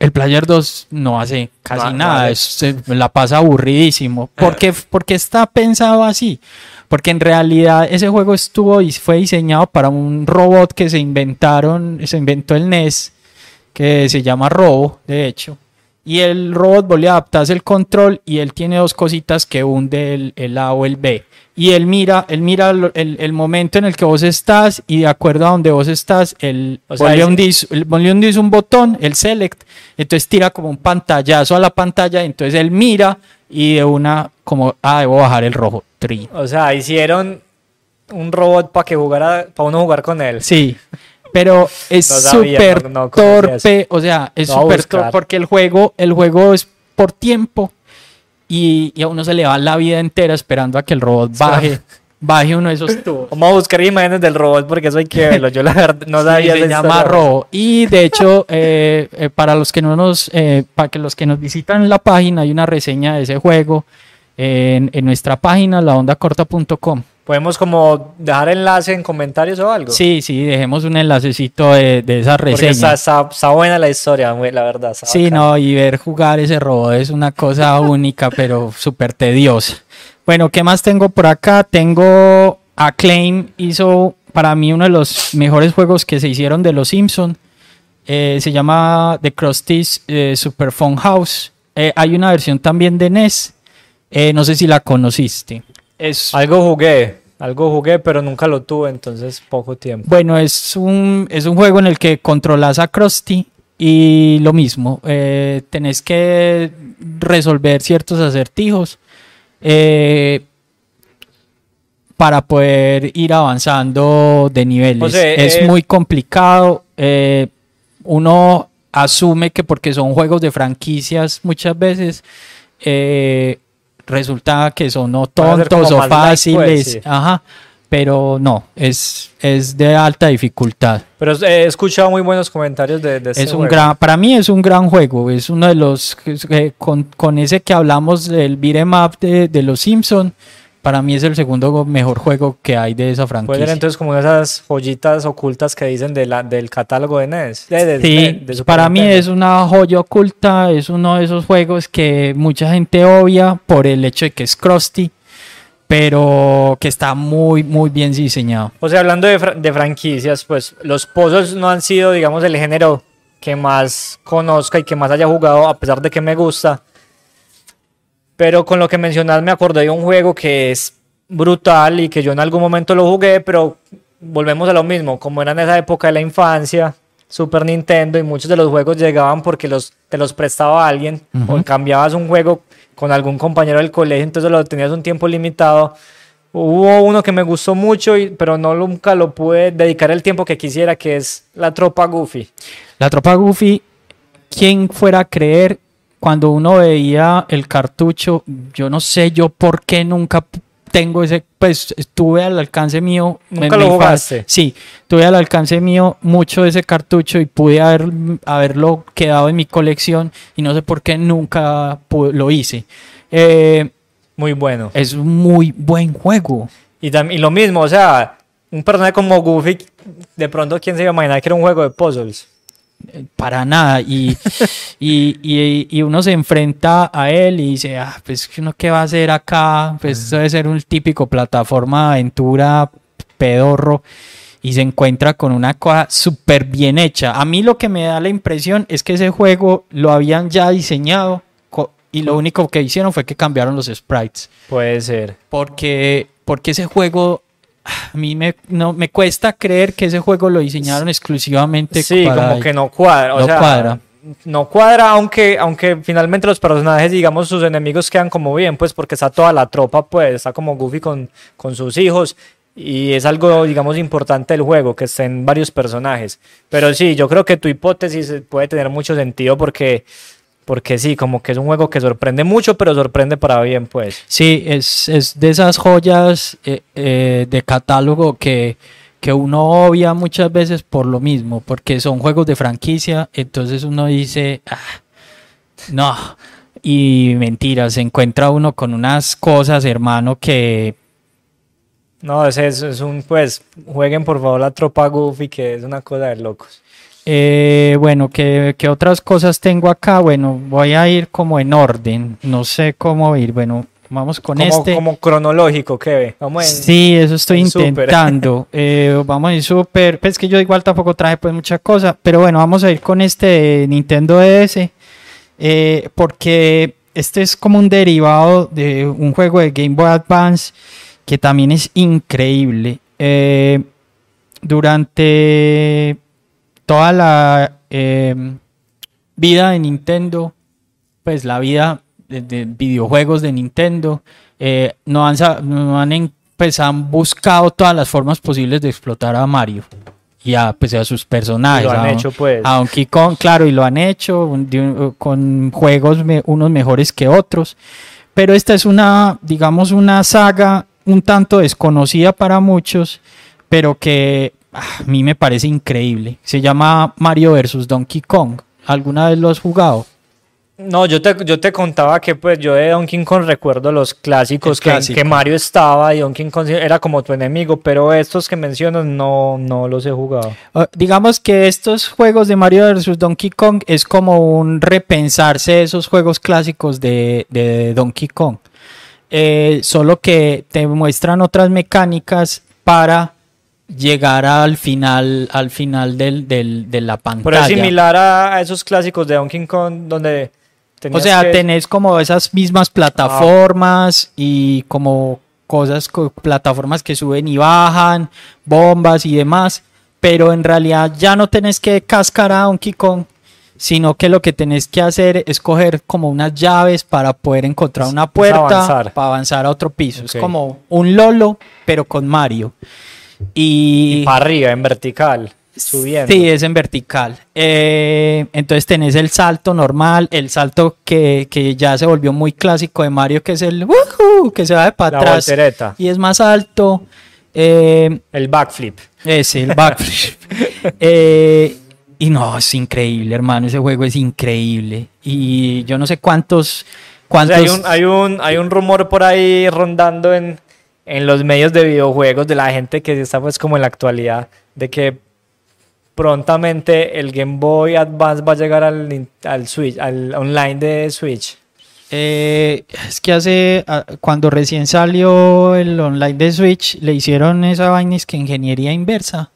el Player 2 no hace casi No, no nada, hace- es- se la pasa aburridísimo. ¿Por qué, por qué está pensado así? Porque en realidad ese juego estuvo y fue diseñado para un robot que se inventaron, se inventó el NES, que se llama Robo, de hecho. Y el robot vos le adaptas el control y él tiene dos cositas que hunde el, el A o el B. Y él mira, él mira el, el momento en el que vos estás y de acuerdo a donde vos estás, él O sea, vos le ahí sí- hundís- el- vos le hundís un botón, el select, entonces tira como un pantallazo a la pantalla, entonces él mira y de una como, ah, debo bajar el rojo. O sea, hicieron un robot para que jugara, para uno jugar con él. Sí, pero es No súper no- no torpe, o sea, es súper torpe porque el juego, el juego es por tiempo y, y a uno se le va la vida entera esperando a que el robot baje, baje uno de esos tubos. Vamos a buscar imágenes del robot porque eso hay que verlo. Yo la verdad no sabía Sí, se llama. Robo. Y de hecho, eh, eh, para los que no nos, eh, para que los que nos visitan la página, hay una reseña de ese juego en, en nuestra página, laondacorta.com. Podemos como dejar enlace en comentarios o algo. Sí, sí, dejemos un enlacecito de, de esa Porque reseña. está, está- está buena la historia, la verdad. Sí, bacana. no, y ver jugar ese robot es una cosa única, pero súper tediosa. Bueno, ¿qué más tengo por acá? Tengo Acclaim, hizo para mí uno de los mejores juegos que se hicieron de los Simpson. Eh, se llama The Krusty's eh, Super Fun House. Eh, hay una versión también de NES. Eh, no sé si la conociste. Es, Algo jugué, algo jugué, pero nunca lo tuve, entonces poco tiempo. Bueno, es un, es un juego en el que controlas a Krusty y lo mismo, eh, tenés que resolver ciertos acertijos eh, para poder ir avanzando de niveles. O sea, es eh, muy complicado. eh, uno asume que porque son juegos de franquicias muchas veces, eh, resulta que son o Van a ser tontos o fáciles. pues, sí. Ajá. Pero no, es, es de alta dificultad. Pero he escuchado muy buenos comentarios de, de este Es un juego. gran, para mí es un gran juego. Es uno de los que con, con ese que hablamos del beat'em up de, de los Simpson. Para mí es el segundo mejor juego que hay de esa Puede ser franquicia. entonces como esas joyitas ocultas que dicen de la, del catálogo de NES. de- de- Sí, de- para mí es una joya oculta, es uno de esos juegos que mucha gente obvia por el hecho de que es crusty, pero que está muy, muy bien diseñado. O sea, hablando de, fra- de franquicias, pues los puzzles no han sido, digamos, el género que más conozca y que más haya jugado, a pesar de que me gusta. Pero con lo que mencionas me acordé de un juego que es brutal y que yo en algún momento lo jugué, pero volvemos a lo mismo, como era en esa época de la infancia, Super Nintendo y muchos de los juegos llegaban porque los, te los prestaba alguien o Ujú. cambiabas un juego con algún compañero del colegio, entonces lo tenías un tiempo limitado. Hubo uno que me gustó mucho, y- pero no nunca lo pude dedicar el tiempo que quisiera, que es La Tropa Goofy. La tropa Goofy, ¿quién fuera a creer cuando uno veía el cartucho? Yo no sé yo por qué nunca tengo ese, pues estuve al alcance mío. ¿Nunca lo jugaste? Sí, tuve al alcance mío mucho de ese cartucho y pude haber, haberlo quedado en mi colección y no sé por qué nunca lo hice. Eh, Muy bueno. es un muy buen juego. Y, y lo mismo, o sea, un personaje como Goofy, de pronto, ¿quién se iba a imaginar que era un juego de puzzles? Para nada. Y, y, y- y uno se enfrenta a él y dice, ah, pues uno qué va a hacer acá, pues eso debe ser un típico plataforma de aventura pedorro. Y se encuentra con una cosa súper bien hecha. A mí lo que me da la impresión es que ese juego lo habían ya diseñado y lo único que hicieron fue que cambiaron los sprites. Puede ser. Porque, porque ese juego, a mí me, no, me cuesta creer que ese juego lo diseñaron exclusivamente Sí, para como que no cuadra. O no sea, cuadra. No cuadra, aunque, aunque finalmente los personajes, digamos, sus enemigos quedan como bien, pues porque está toda la tropa, pues está como Goofy con, con sus hijos. Y es algo, digamos, importante del juego, que estén varios personajes. Pero sí, yo creo que tu hipótesis puede tener mucho sentido porque, porque sí, como que es un juego que sorprende mucho, pero sorprende para bien, pues. Sí, es, es de esas joyas eh, eh, de catálogo que, que uno obvia muchas veces por lo mismo, porque son juegos de franquicia, entonces uno dice, "Ah, no, y mentira, se encuentra uno con unas cosas, hermano, que No, es, es un, pues, jueguen por favor la tropa Goofy, que es una cosa de locos. Eh, bueno, ¿qué, qué otras cosas tengo acá? Bueno, voy a ir como en orden. No sé cómo ir. Bueno, vamos con como, este. como cronológico, ¿qué ve? Sí, eso estoy en súper. intentando. Eh, vamos en super. Pues que yo igual tampoco traje pues mucha cosa. Pero bueno, vamos a ir con este de Nintendo DS. eh, porque este es como un derivado de un juego de Game Boy Advance que también es increíble. Durante toda la eh, vida de Nintendo, pues la vida de, de videojuegos de Nintendo, eh, no han, no pues han buscado todas las formas posibles de explotar a Mario y a, pues, a sus personajes. lo han a- hecho, pues. a Donkey Kong, claro, y lo han hecho un- de un- con juegos me- unos mejores que otros. Pero esta es una, digamos, una saga un tanto desconocida para muchos, pero que a mí me parece increíble. Se llama Mario vs. Donkey Kong. ¿Alguna vez lo has jugado? No, yo te, yo te contaba que pues yo de Donkey Kong recuerdo los clásicos que, clásico. que Mario estaba y Donkey Kong era como tu enemigo, pero estos que mencionas no, no los he jugado. Ah, digamos que estos juegos de Mario vs. Donkey Kong es como un repensarse de esos juegos clásicos de, de Donkey Kong. Eh, solo que te muestran otras mecánicas para llegar al final, al final del, del- de la pantalla. Pero es similar a, a esos clásicos de Donkey Kong donde O sea, que- tenés como esas mismas plataformas y como cosas, co- plataformas que suben y bajan, bombas y demás, pero en realidad ya no tenés que cascar a Donkey Kong, sino que lo que tenés que hacer es coger como unas llaves para poder encontrar una puerta avanzar. para avanzar a otro piso. Es como un Lolo, pero con Mario. Y, para arriba, en vertical, subiendo. Sí, es en vertical. Eh, entonces tenés el salto normal, el salto que, que ya se volvió muy clásico de Mario, que es el "Woohoo", que se va de para La atrás voltereta, y es más alto. Eh, el backflip. ese, el backflip. Eh, y no, es increíble, hermano. Ese juego es increíble. Y yo no sé cuántos. O cuántos sea, hay, un, hay, un, hay un rumor por ahí rondando en, en los medios de videojuegos de la gente que está pues como en la actualidad de que prontamente el Game Boy Advance va a llegar al, Switch, al online de Switch. Eh, es que hace, ah, cuando recién salió el online de Switch, le hicieron esa vaina es que ingeniería inversa,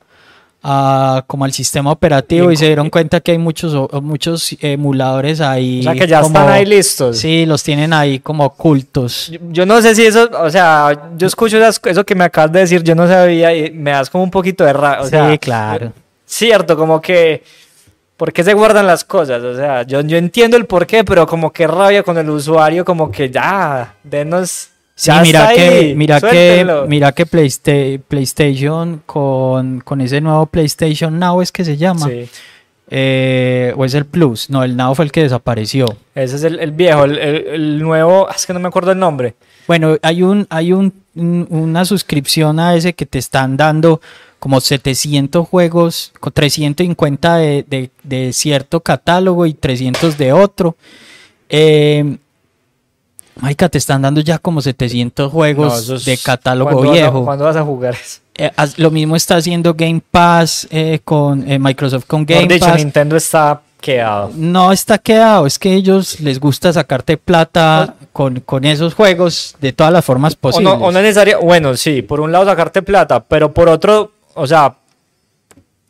a- como al sistema operativo Y y se dieron cuenta que hay muchos, muchos emuladores ahí. O sea que ya como- están ahí listos. Sí, los tienen ahí como ocultos. Yo, yo no sé si eso, o sea, yo escucho eso que me acabas de decir, yo no sabía y me das como un poquito de ra, o sea, sí, claro. cierto, como que ¿por qué se guardan las cosas? O sea, yo, yo entiendo el por qué, pero como que rabia con el usuario, como que ya, denos. Sí, ya mira está que, ahí, mira que, mira que Playsta- PlayStation con, con ese nuevo PlayStation Now es que se llama. Sí, Eh, o es el Plus. No, el Now fue el que desapareció. ese es el, el viejo, el, el- el nuevo, ah, es que no me acuerdo el nombre. Bueno, hay un, hay un, un- una suscripción a ese que te están dando como 700 juegos, con 350 de, de- de cierto catálogo y 300 de otro. Eh, Marica, te están dando ya como 700 juegos No, eso es- de catálogo ¿cuándo vas a- viejo. ¿Cuándo vas a jugar eso? Eh, lo mismo está haciendo Game Pass eh, con eh, Microsoft con Game dicho, Pass. Nintendo está quedado. No está quedado, es que ellos les gusta sacarte plata con, con esos juegos de todas las formas O posibles. no, o no es necesario, bueno, sí, por un lado sacarte plata, pero por otro, o sea,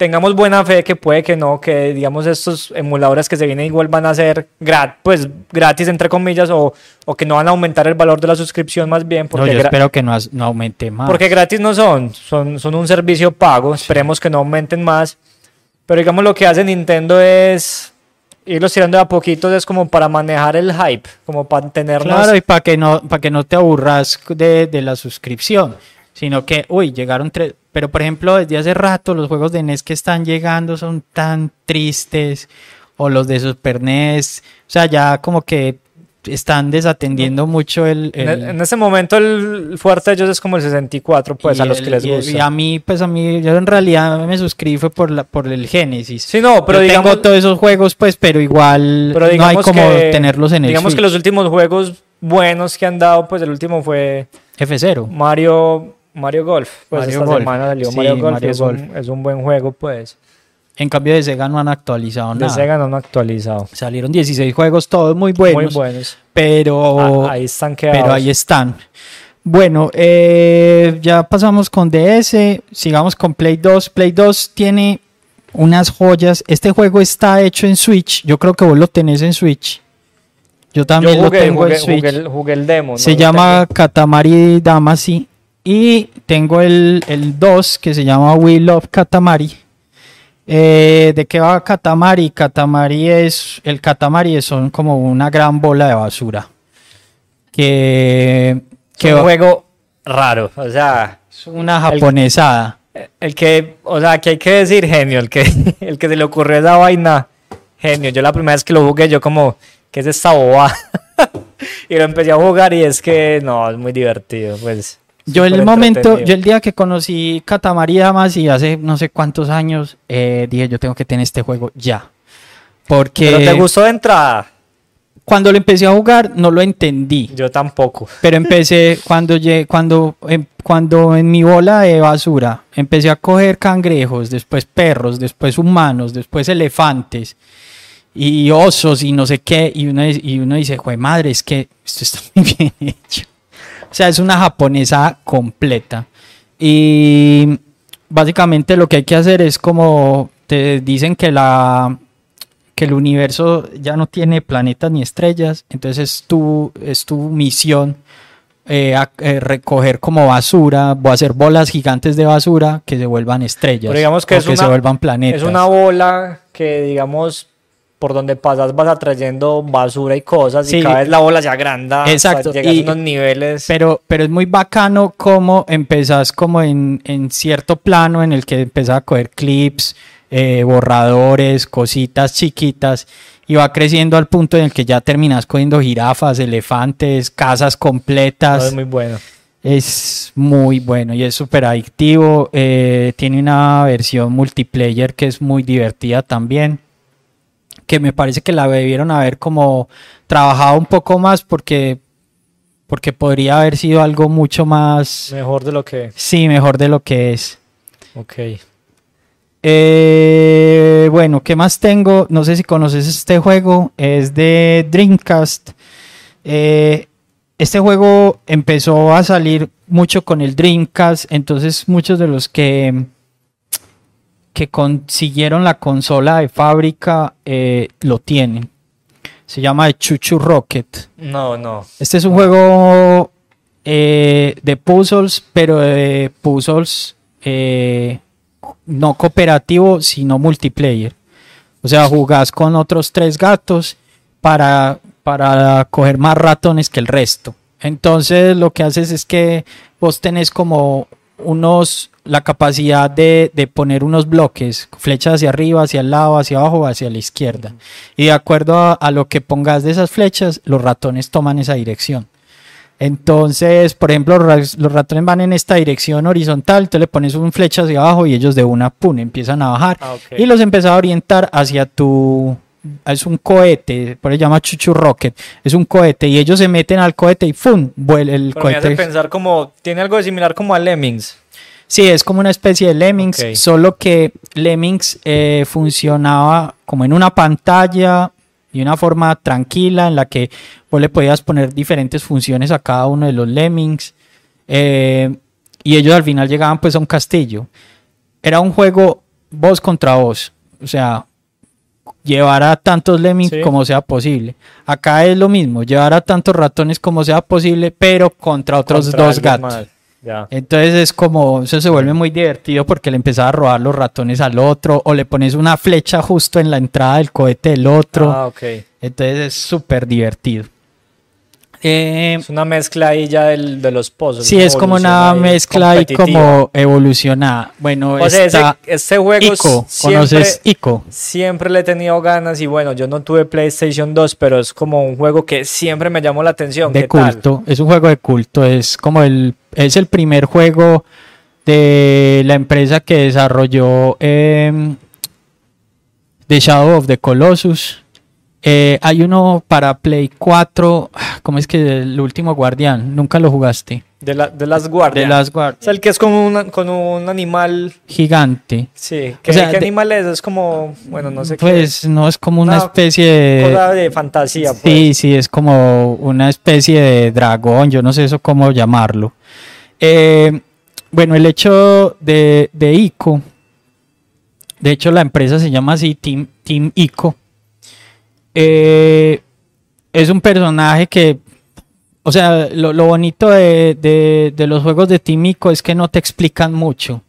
tengamos buena fe que puede que no, que digamos estos emuladores que se vienen igual van a ser grat pues gratis entre comillas o, o que no van a aumentar el valor de la suscripción más bien. No, Porque yo espero que no, no aumente más. porque gratis no son, son, son un servicio pago, esperemos que no aumenten más. Pero digamos lo que hace Nintendo es irlos tirando de a poquitos, es como para manejar el hype, como para tenernos... Claro, y para que no, para que no te aburras de, de la suscripción, sino que, uy, llegaron tres. Pero por ejemplo, desde hace rato los juegos de NES que están llegando son tan tristes, o los de Super NES, o sea, ya como que están desatendiendo mucho el. En, el- en ese momento el fuerte de ellos es como el 64, pues a los el- que les gusta. Y a mí, pues a mí, yo en realidad me suscribí fue por, la, por el Genesis. Sí, no, pero yo digamos, tengo todos esos juegos, pues, pero igual pero no hay como que, tenerlos en el Digamos que los últimos juegos buenos que han dado, pues el último fue F0. Mario Mario Golf. Pues Mario Golf. semana salió Sí, Mario Golf. Mario es, Golf. Un, es un buen juego, pues. En cambio de Sega no han actualizado De nada. Sega no han actualizado. Salieron 16 juegos, todos muy buenos, Muy buenos. pero, Ah, ahí están quedados. pero ahí están. Bueno, eh, ya pasamos con DS, sigamos con Play 2. Play 2 tiene unas joyas. Este juego está hecho en Switch. Yo creo que vos lo tenés en Switch. Yo también Yo jugué, lo tengo jugué, en Switch. jugué el, jugué el demo. se no llama Katamari Damacy. Y tengo el, el 2 que se llama We Love Katamari. Eh, ¿De qué va Katamari? Katamari es. El Katamari es- son como una gran bola de basura. Que. que Es un va- juego raro. O sea, es una japonesada. el que, o sea, que hay que decir genio. El que, el que se le ocurrió esa vaina, genio. Yo la primera vez que lo jugué, yo como, ¿qué es esta boba? y lo empecé a jugar y es que no, es muy divertido. Pues. Yo el momento, yo el día que conocí Katamari Damacy hace no sé cuántos años, eh, dije yo tengo que tener este juego ya. Porque Pero te gustó de entrada. cuando lo empecé a jugar no lo entendí. Yo tampoco. Pero empecé cuando cuando em- cuando en mi bola de basura empecé a coger cangrejos, después perros, después humanos, después elefantes y osos y no sé qué y uno dice- y uno dice, "Jue madre, es que esto está muy bien hecho." O sea, es una japonesa completa. Y básicamente lo que hay que hacer es como te dicen que la que el universo ya no tiene planetas ni estrellas, entonces es tu, es tu misión eh, a- eh, recoger como basura, a hacer bolas gigantes de basura que se vuelvan estrellas, Pero digamos que o es que se vuelvan planetas. Es una bola que, digamos, por donde pasas vas atrayendo basura y cosas Sí. y cada vez la bola se agranda. Exacto, llegas y- a unos niveles. Pero, pero es muy bacano como empezás como en, en cierto plano en el que empezás a coger clips, eh, borradores, cositas chiquitas y va creciendo al punto en el que ya terminas cogiendo jirafas, elefantes, casas No, completas. es muy bueno. Es muy bueno y es súper adictivo. eh, tiene una versión multiplayer que es muy divertida también. Que me parece que la debieron haber como trabajado un poco más porque, porque podría haber sido algo mucho más, Mejor de lo que. sí, mejor de lo que es. Ok. Eh, bueno, ¿qué más tengo? No sé si conoces este juego. Es de Dreamcast. Eh, este juego empezó a salir mucho con el Dreamcast. Entonces muchos de los que, que consiguieron la consola de fábrica eh, lo tienen. Se llama Chuchu Rocket. No, no. Este es un juego eh, de puzzles, pero de puzzles eh, no cooperativo, sino multiplayer. O sea, jugás con otros tres gatos para, para coger más ratones que el resto. Entonces lo que haces es que vos tenés como unos la capacidad de, de poner unos bloques, flechas hacia arriba, hacia el lado, hacia abajo, hacia la izquierda. Y de acuerdo a, a lo que pongas de esas flechas, los ratones toman esa dirección. Entonces, por ejemplo, los ra- los ratones van en esta dirección horizontal, tú le pones un flecha hacia abajo y ellos de una pum empiezan a bajar Ah, y los empiezas a orientar hacia tu es un cohete, por eso se llama Chuchu Rocket, es un cohete y ellos se meten al cohete y ¡fum! vuela el Pero me hace cohete. pensar como. Tiene algo de similar como a Lemmings. Sí, es como una especie de Lemmings, solo que Lemmings eh, funcionaba como en una pantalla y una forma tranquila en la que vos le podías poner diferentes funciones a cada uno de los Lemmings eh, y ellos al final llegaban pues a un castillo. Era un juego voz contra voz. O sea, llevar a tantos lemmings Sí. como sea posible. Acá es lo mismo, llevar a tantos ratones como sea posible, pero contra otros Contra dos gatos. Entonces es como, eso se vuelve muy divertido porque le empezaba a robar los ratones al otro o le pones una flecha justo en la entrada del cohete del otro. Ah. Entonces es súper divertido. Eh, Es una mezcla ahí ya del, de los pozos. sí, es como una mezcla y como evolucionada. Bueno, O sea, ese- este juego Ico. siempre, ¿Conoces Ico? siempre le he tenido ganas y bueno, yo no tuve PlayStation 2, pero es como un juego que siempre me llamó la atención. de culto. Es un juego de culto. Es como el, es el primer juego de la empresa que desarrolló em, The Shadow of the Colossus. Eh, hay uno para Play 4. ah, ¿Cómo es que el último guardián? Nunca lo jugaste. De, la, de las guardias. Guardian. Es el que es como un, con un animal. Gigante. Sí. ¿Qué, sea, qué de- animal es? Es como. Bueno, no sé qué. Pues no es como una Una especie de. Cosa de fantasía, pues. Sí, sí, es como una especie de dragón, yo no sé eso cómo llamarlo. Eh, bueno, el hecho de, de ICO, de hecho la empresa se llama así, Team, Team ICO, eh, es un personaje que, o sea, lo, lo bonito de, de- de los juegos de Team ICO es que no te explican mucho.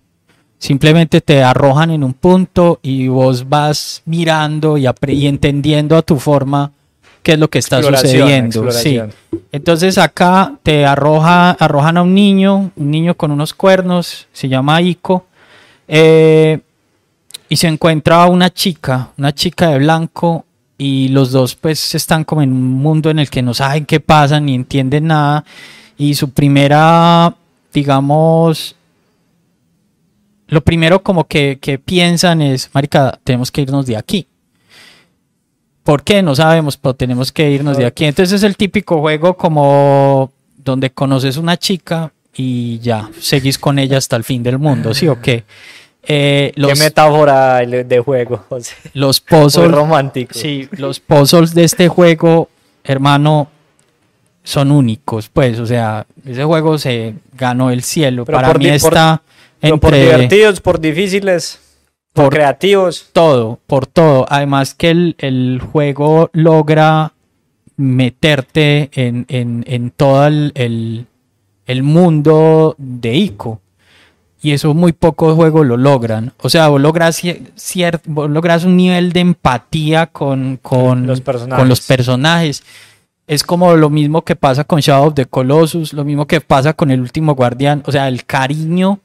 Simplemente te arrojan en un punto y vos vas mirando y, y entendiendo a tu forma qué es lo que está Exploración, sucediendo. Sí. Entonces acá te arroja, arrojan a un niño, un niño con unos cuernos, se llama Ico, eh, y se encuentra una chica, una chica de blanco, y los dos pues están como en un mundo en el que no saben qué pasa ni entienden nada, y su primera, digamos, lo primero como que, que piensan es, marica, tenemos que irnos de aquí. ¿Por qué? No sabemos, pero tenemos que irnos de aquí. Entonces es el típico juego como donde conoces una chica y ya, seguís con ella hasta el fin del mundo, ¿sí o qué? Eh, los, Qué metáfora de juego. O sea, los muy puzzles, romántico. sí, los puzzles de este juego, hermano, son únicos, pues, o sea, ese juego se ganó el cielo. Pero Para por mí por- está por entre divertidos, por difíciles, por, Por- creativos. todo, por todo. Además que el, el juego logra meterte en, en, en todo el, el- el mundo de ICO. Y eso muy pocos juegos lo logran. O sea, vos logras, cier- vos logras un nivel de empatía con, con, Los con los personajes. Es como lo mismo que pasa con Shadow of the Colossus, lo mismo que pasa con el último guardián. O sea, el cariño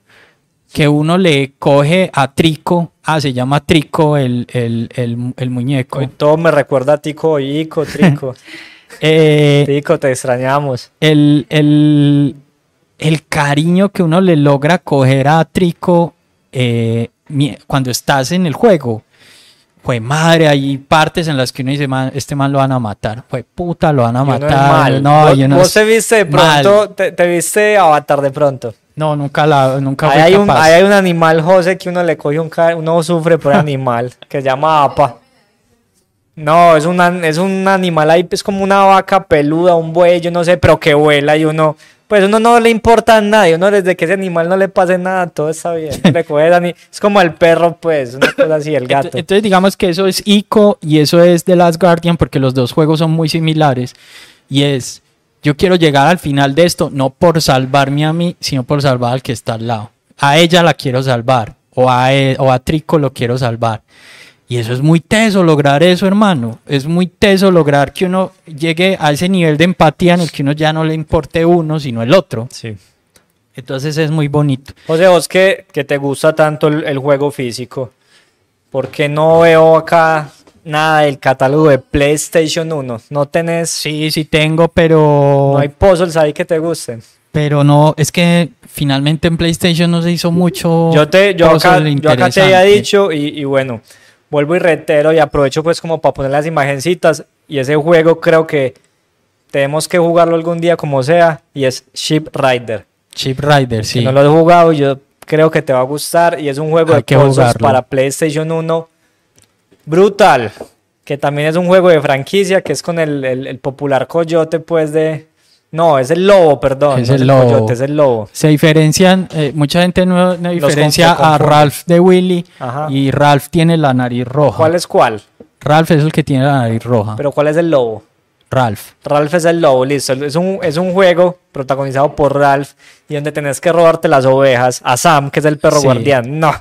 que uno le coge a Trico. Ah, se llama Trico el, el, el- el muñeco. Hoy todo me recuerda a Tico, Ico, Trico. Eh, Tico, te extrañamos. el, el, el cariño que uno le logra coger a Trico eh, cuando estás en el juego. Fue madre, hay partes en las que uno dice, "Man, este man lo van a matar. Fue puta, lo van a matar. mal. No, vos, vos te viste de pronto, te, te viste Avatar de pronto. No, nunca la, nunca Ahí hay, un, capaz. ahí hay un animal, José, que uno le coge un uno sufre por animal, que se llama apa. No, es, una, es un animal ahí, es como una vaca peluda, un buey, yo no sé, pero que vuela y uno, pues uno no le importa a nadie, uno desde que ese animal no le pase nada, todo está bien. Ani- es como el perro, pues, una cosa así, el gato. Entonces digamos que eso es Ico y eso es The Last Guardian porque los dos juegos son muy similares. Y es, yo quiero llegar al final de esto no por salvarme a mí, sino por salvar al que está al lado. A ella la quiero salvar o a, e- o a Trico lo quiero salvar. Y eso es muy teso lograr eso, hermano. Es muy teso lograr que uno llegue a ese nivel de empatía en el que uno ya no le importe uno, sino el otro. Sí. Entonces es muy bonito. José, vos que, que te gusta tanto el, el juego físico, ¿por qué no veo acá nada del catálogo de PlayStation 1? No tenés, Sí, sí tengo, pero... no hay puzzles ahí que te gusten. Pero no, es que finalmente en PlayStation no se hizo mucho. Yo, te, yo, acá, yo acá te había dicho y, y bueno, vuelvo y reitero y aprovecho pues como para poner las imagencitas y ese juego creo que tenemos que jugarlo algún día como sea y es Ship Rider. Chip Rider, Si sí. no lo he jugado, yo creo que te va a gustar y es un juego Hay de jugarlo. para PlayStation 1 brutal, que también es un juego de franquicia que es con el, el- el popular coyote pues de, No, es el lobo, perdón. Es no el el lobo. coyote, es el lobo. Se diferencian, eh, mucha gente no, no diferencia a. Ralph de Willy Ajá. y Ralph tiene la nariz roja. ¿Cuál es cuál? Ralph es el que tiene la nariz roja. Pero ¿cuál es el lobo? Ralph. Ralph es el lobo, listo. Es un, es un juego protagonizado por Ralph y donde tenés que robarte las ovejas a Sam, que es el perro Sí. guardián. No,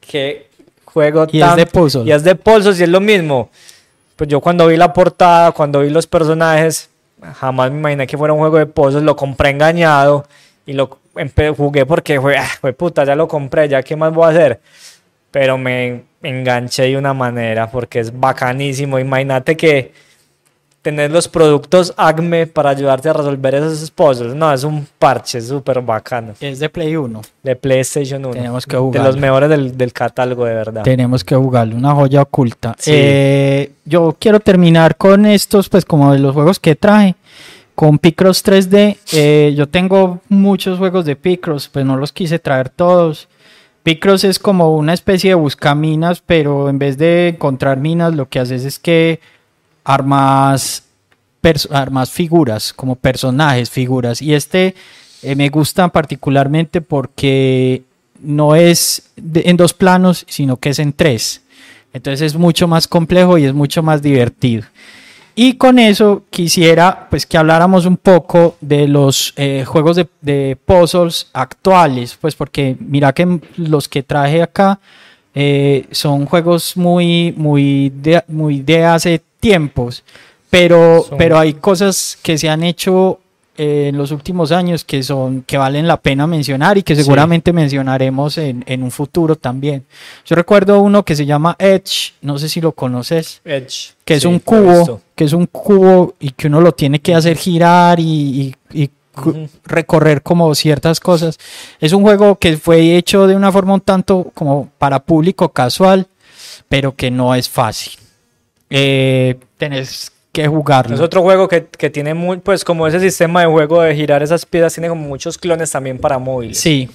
qué juego Y es de puzzle. Y es de puzzles y es lo mismo. Pues yo cuando vi la portada, cuando vi los personajes, jamás me imaginé que fuera un juego de puzzles. Lo compré engañado y lo jugué porque fue, ah, fue puta, ya lo compré, ya qué más voy a hacer. Pero me enganché de una manera porque es bacanísimo. Imagínate que tener los productos ACME para ayudarte a resolver esos puzzles. No, es un parche súper bacano. Es de Play 1. De PlayStation 1. Tenemos que De jugarlo. los mejores del, del catálogo, de verdad. Tenemos que jugarlo, una joya oculta. Sí. Eh, yo quiero terminar con estos, pues como de los juegos que traje. Con Picross 3D, eh, yo tengo muchos juegos de Picross, pues no los quise traer todos. Picross es como una especie de buscaminas, pero en vez de encontrar minas, lo que haces es que armas, armas figuras, como personajes, figuras. Y este eh, me gusta particularmente porque no es en dos planos, sino que es en tres. Entonces es mucho más complejo y es mucho más divertido. Y con eso quisiera pues que habláramos un poco de los eh, juegos de, de puzzles actuales, pues porque mira que los que traje acá eh, son juegos muy, muy, de, muy de hace tiempos, pero, Son- pero hay cosas que se han hecho eh, en los últimos años que son que valen la pena mencionar y que Sí. seguramente mencionaremos en, en un futuro también. Yo recuerdo uno que se llama Edge, no sé si lo conoces Edge. que es Sí, un cubo, que es un cubo y que uno lo tiene que hacer girar y, recorrer como ciertas cosas. Es un juego que fue hecho de una forma un tanto como para público casual, pero que no es fácil. Eh, tenés que jugarlo. Es otro juego que, que tiene muy, pues como ese sistema de juego de girar esas piedras, tiene como muchos clones también para móviles. Sí.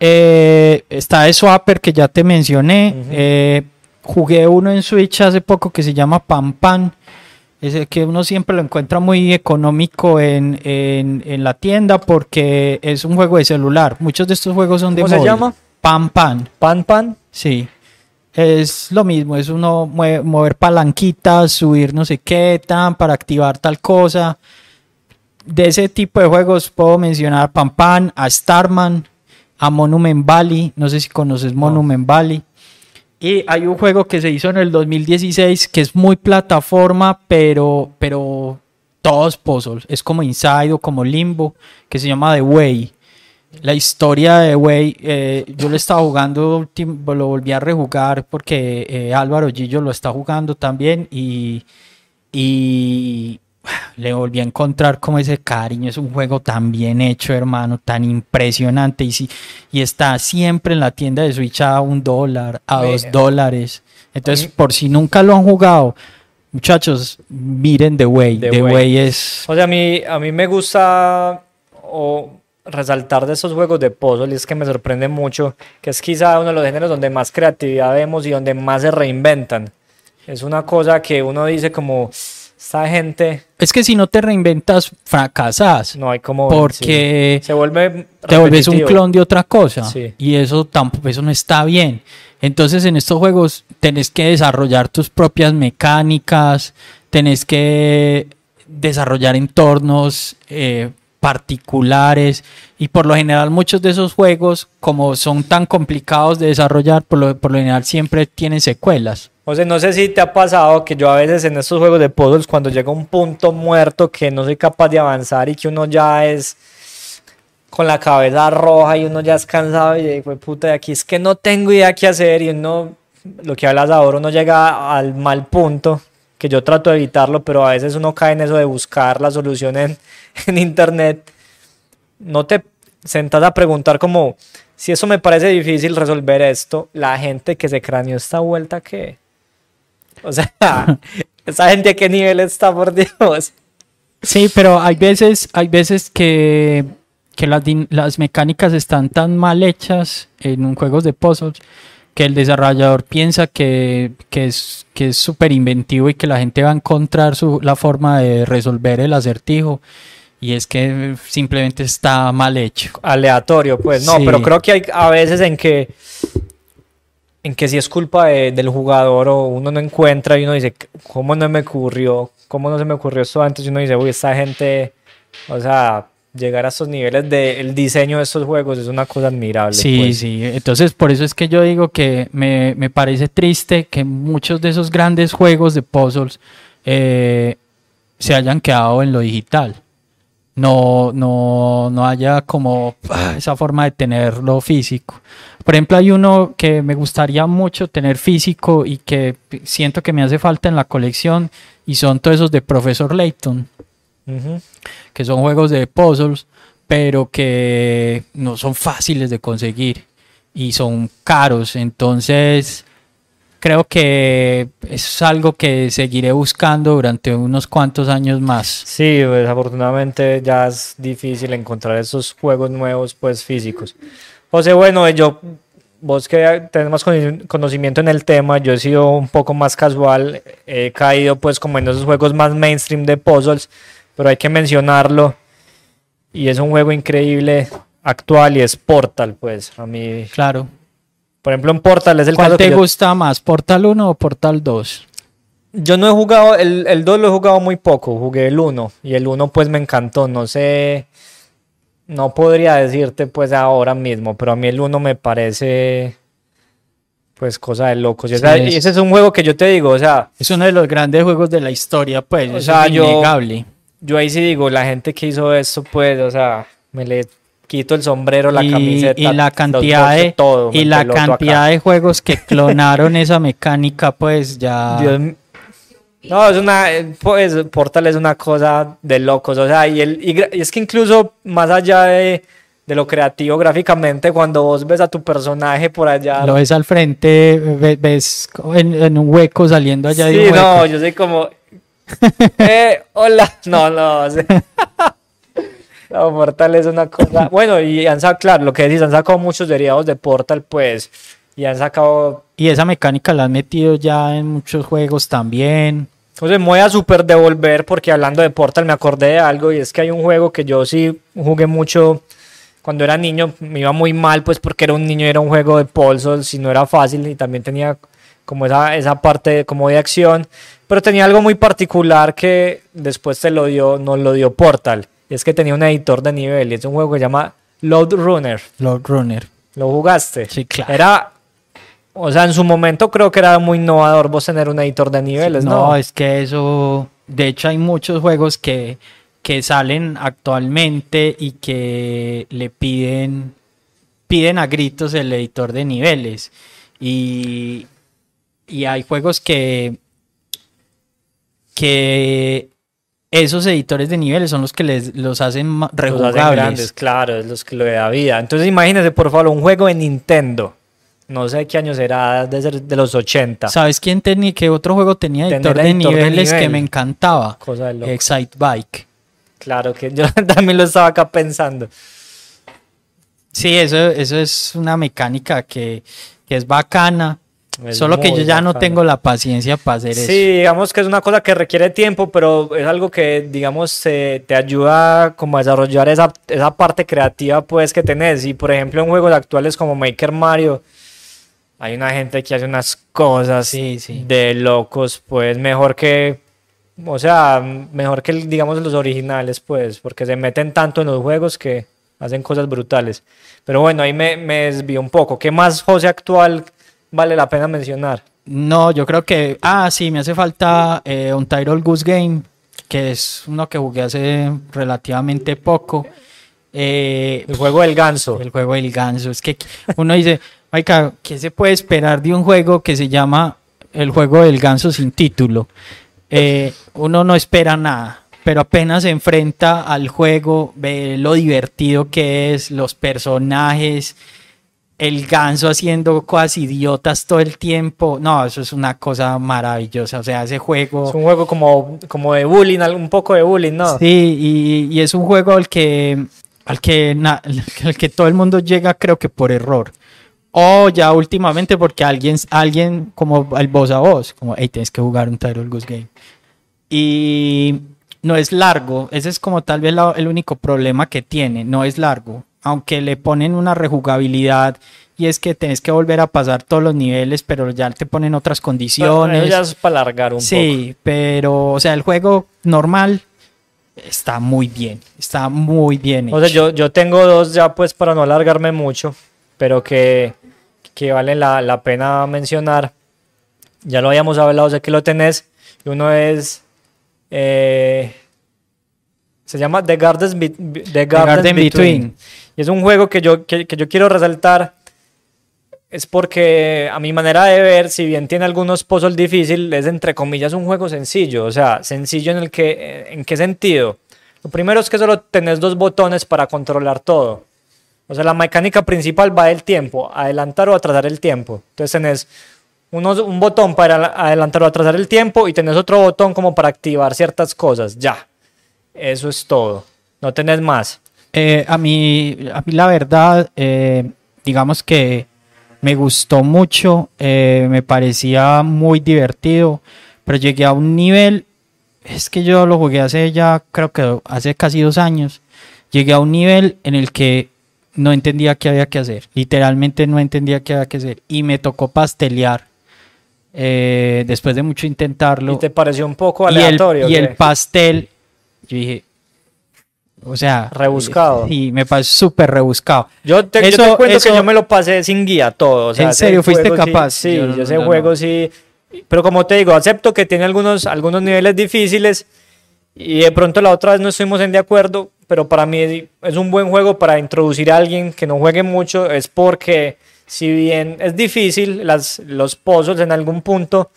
Eh, está de Swapper que ya te mencioné. Eh, jugué uno en Switch hace poco que se llama Pan Pan. Es el que uno siempre lo encuentra muy económico en, en- en la tienda porque es un juego de celular. Muchos de estos juegos son de ¿Cómo se móvil. llama? Pan Pan, Pan Pan. sí. Es lo mismo, es uno mover palanquitas, subir no sé qué, tan, para activar tal cosa. De ese tipo de juegos puedo mencionar Pan Pan, a Starman, a Monument Valley. No sé si conoces Monument Valley. Y hay un juego que se hizo en el 2016 que es muy plataforma, pero, pero todos puzzles. Es como Inside o como Limbo, que se llama The Way. La historia de Way, eh, yo lo estaba jugando, lo volví a rejugar porque eh, Álvaro Gillo lo está jugando también y, y le volví a encontrar como ese cariño. Es un juego tan bien hecho, hermano, tan impresionante. Y, si, y está siempre en la tienda de Switch a un dólar, a dos dólares. Entonces, por si nunca lo han jugado, muchachos, miren The Way. The The, Way. Way. es. O sea, a mí, a mí me gusta o resaltar de esos juegos de puzzle y es que me sorprende mucho, que es quizá uno de los géneros donde más creatividad vemos y donde más se reinventan. Es una cosa que uno dice como, esta gente, Es que si no te reinventas, fracasas. no hay como... Porque sí. Se vuelve... te volvés un repetitivo. clon de otra cosa. Sí. Y eso tampoco, eso no está bien. Entonces, en estos juegos tenés que desarrollar tus propias mecánicas, tenés que desarrollar entornos eh, particulares. Y por lo general, muchos de esos juegos, como son tan complicados de desarrollar, por lo, por lo general siempre tienen secuelas. O sea, no sé si te ha pasado que yo a veces en estos juegos de puzzles, cuando llega un punto muerto que no soy capaz de avanzar y que uno ya es con la cabeza roja y uno ya es cansado y digo, puta, de aquí es que no tengo idea qué hacer y uno, lo que hablas ahora, uno llega al mal punto, que yo trato de evitarlo, pero a veces uno cae en eso de buscar la solución en, en internet. No te sentas a preguntar como, si eso me parece difícil resolver esto, la gente que se craneó esta vuelta, ¿qué? O sea, esa gente a qué nivel está, por Dios. Sí, pero hay veces, hay veces que, que las, las mecánicas están tan mal hechas en un juego de puzzles que el desarrollador piensa que, que es que es súper inventivo y que la gente va a encontrar su, la forma de resolver el acertijo. y es que simplemente está mal hecho. Aleatorio, pues. No, Sí. pero creo que hay a veces en que en que si es culpa de- del jugador o uno no encuentra y uno dice, ¿cómo no me ocurrió? ¿Cómo no se me ocurrió esto antes? Y uno dice, uy, esta gente, o sea, llegar a estos niveles del diseño de estos juegos es una cosa admirable. Sí, pues. sí. Entonces, por eso es que yo digo que me, me parece triste que muchos de esos grandes juegos de puzzles eh, se hayan quedado en lo digital. No, no, no haya como ah, esa forma de tenerlo físico. Por ejemplo, hay uno que me gustaría mucho tener físico y que siento que me hace falta en la colección y son todos esos de Profesor Layton Ujú. que son juegos de puzzles, pero que no son fáciles de conseguir y son caros. Entonces, creo que es algo que seguiré buscando durante unos cuantos años más. Sí, desafortunadamente ya es difícil encontrar esos juegos nuevos, pues físicos. José, bueno, yo, vos que tenés más cono- conocimiento en el tema, yo he sido un poco más casual, he caído pues como en esos juegos más mainstream de puzzles, pero hay que mencionarlo y es un juego increíble actual y es Portal, pues a mí, Claro. por ejemplo en Portal es el ¿Cuál caso que te yo- gusta más, Portal 1 o Portal 2? Yo no he jugado, el, el 2 lo he jugado muy poco, jugué el 1 y el 1 pues me encantó, no sé, no podría decirte pues ahora mismo, pero a mí el 1 me parece pues cosa de locos. Y, Sí, y es- ese es un juego que yo te digo, o sea, Es uno de los grandes juegos de la historia, pues. O sea, es yo- innegable. yo ahí sí digo, la gente que hizo eso pues, o sea, me le quito el sombrero, la y, camiseta, y la cantidad de todo, y la acá. cantidad de juegos que clonaron esa mecánica pues ya Dios No, es una, eh, pues, Portal es una cosa de locos, o sea, y, el, y, es que incluso más allá de, de lo creativo gráficamente, cuando vos ves a tu personaje por allá, lo ves al frente ve- ves, en, en un hueco saliendo allá de sí, un hueco. no, yo soy como, eh, hola, no, no, no, Portal es una cosa, bueno, y han sacado, claro, lo que decís, han sacado muchos derivados de Portal, pues, y han sacado y esa mecánica la han metido ya en muchos juegos también. Entonces me voy a super devolver porque hablando de Portal me acordé de algo y es que hay un juego que yo sí jugué mucho cuando era niño, me iba muy mal pues porque era un niño y era un juego de puzzles y no era fácil y también tenía como esa, esa parte como de acción, pero tenía algo muy particular que después te lo dio, nos lo dio Portal y es que tenía un editor de nivel y es un juego que se llama Load Runner. Lord Runner ¿Lo jugaste? Sí, claro. Era, o sea, en su momento creo que era muy innovador vos tener un editor de niveles, ¿no? no es que eso de hecho hay muchos juegos que que salen actualmente y que le piden piden a gritos el editor de niveles y, y hay juegos que que esos editores de niveles son los que les los hacen ma- Los hacen rejugables. grandes, claro, es los que lo da vida. Entonces imagínense, por favor, un juego de Nintendo. No sé qué año será, de ser de los 80. ¿Sabes quién tenía qué otro juego tenía editor de editor de niveles que me encantaba? Cosa de. Excite Bike. Claro que yo también lo estaba acá pensando. Sí, eso, eso es una mecánica que, que es bacana. Es solo que yo ya no tengo la paciencia para hacer Sí, eso. digamos que es una cosa que requiere tiempo, pero es algo que, digamos, eh, te ayuda como a desarrollar esa, esa parte creativa pues que tenés. Y por ejemplo en juegos actuales como Maker Mario, hay una gente que hace unas cosas Sí, sí. de locos, pues mejor que, o sea, mejor que digamos los originales, pues, porque se meten tanto en los juegos que hacen cosas brutales. Pero bueno, ahí me, me desvío un poco. ¿Qué más José actual vale la pena mencionar? No, yo creo que. Ah, sí, me hace falta eh, un Tyrol Goose Game, que es uno que jugué hace relativamente poco. Eh, El juego del ganso. el juego del ganso. Es que uno dice, Maika, ¿qué se puede esperar de un juego que se llama el juego del ganso sin título? Eh, uno no espera nada, pero apenas se enfrenta al juego, ve lo divertido que es, los personajes, el ganso haciendo cosas idiotas todo el tiempo. No, eso es una cosa maravillosa. O sea, ese juego. Es un juego como, como de bullying, un poco de bullying, ¿no? Sí, y, y es un juego al que, al que, na- al que todo el mundo llega, creo que por error. O ya últimamente porque alguien, alguien como el voz a voz, como, hey, tienes que jugar un Tyrol Goose Game. Y no es largo. Ese es como tal vez la- el único problema que tiene. No es largo. Aunque le ponen una rejugabilidad y es que tenés que volver a pasar todos los niveles, pero ya te ponen otras condiciones. ya es para alargar un sí, pero, o sea, el juego normal está muy bien. Está muy bien. poco. O sea, hecho. yo, yo tengo dos ya pues para no alargarme mucho, pero que, que vale la, la pena mencionar. Ya lo habíamos hablado, sé que lo tenés. Uno es... eh, se llama The Gardens, Be- Be- The Garden Between. Between. Y es un juego que yo, que, que yo quiero resaltar. Es porque a mi manera de ver, si bien tiene algunos puzzles difíciles, es entre comillas un juego sencillo. O sea, sencillo en el que, eh, ¿en qué sentido? Lo primero es que solo tenés dos botones para controlar todo. O sea, la mecánica principal va del tiempo, adelantar o atrasar el tiempo. Entonces tenés unos- un botón para adelantar o atrasar el tiempo y tenés otro botón como para activar ciertas cosas. Ya. Eso es todo. No tenés más. Eh, a mí, a mí la verdad, eh, digamos que me gustó mucho, eh, me parecía muy divertido, pero llegué a un nivel, es que yo lo jugué hace ya, creo que hace casi dos años, llegué a un nivel en el que no entendía qué había que hacer, literalmente no entendía qué había que hacer y me tocó pastelear eh, después de mucho intentarlo. ¿Y te pareció un poco Y el, aleatorio? y el pastel, yo dije, o sea, Rebuscado. Sí, me parece súper rebuscado. Yo te, yo Eso- te cuento eso- que yo me lo pasé sin guía todo. o sea, ¿En serio fuiste juego sí- capaz? Sí, Yo yo, no- ese no, no. juego sí. Pero como te digo, acepto que tiene algunos, algunos niveles difíciles y de pronto la otra vez no estuvimos en de acuerdo, pero para mí es un buen juego para introducir a alguien que no juegue mucho, es porque si bien es difícil, las, los puzzles en algún punto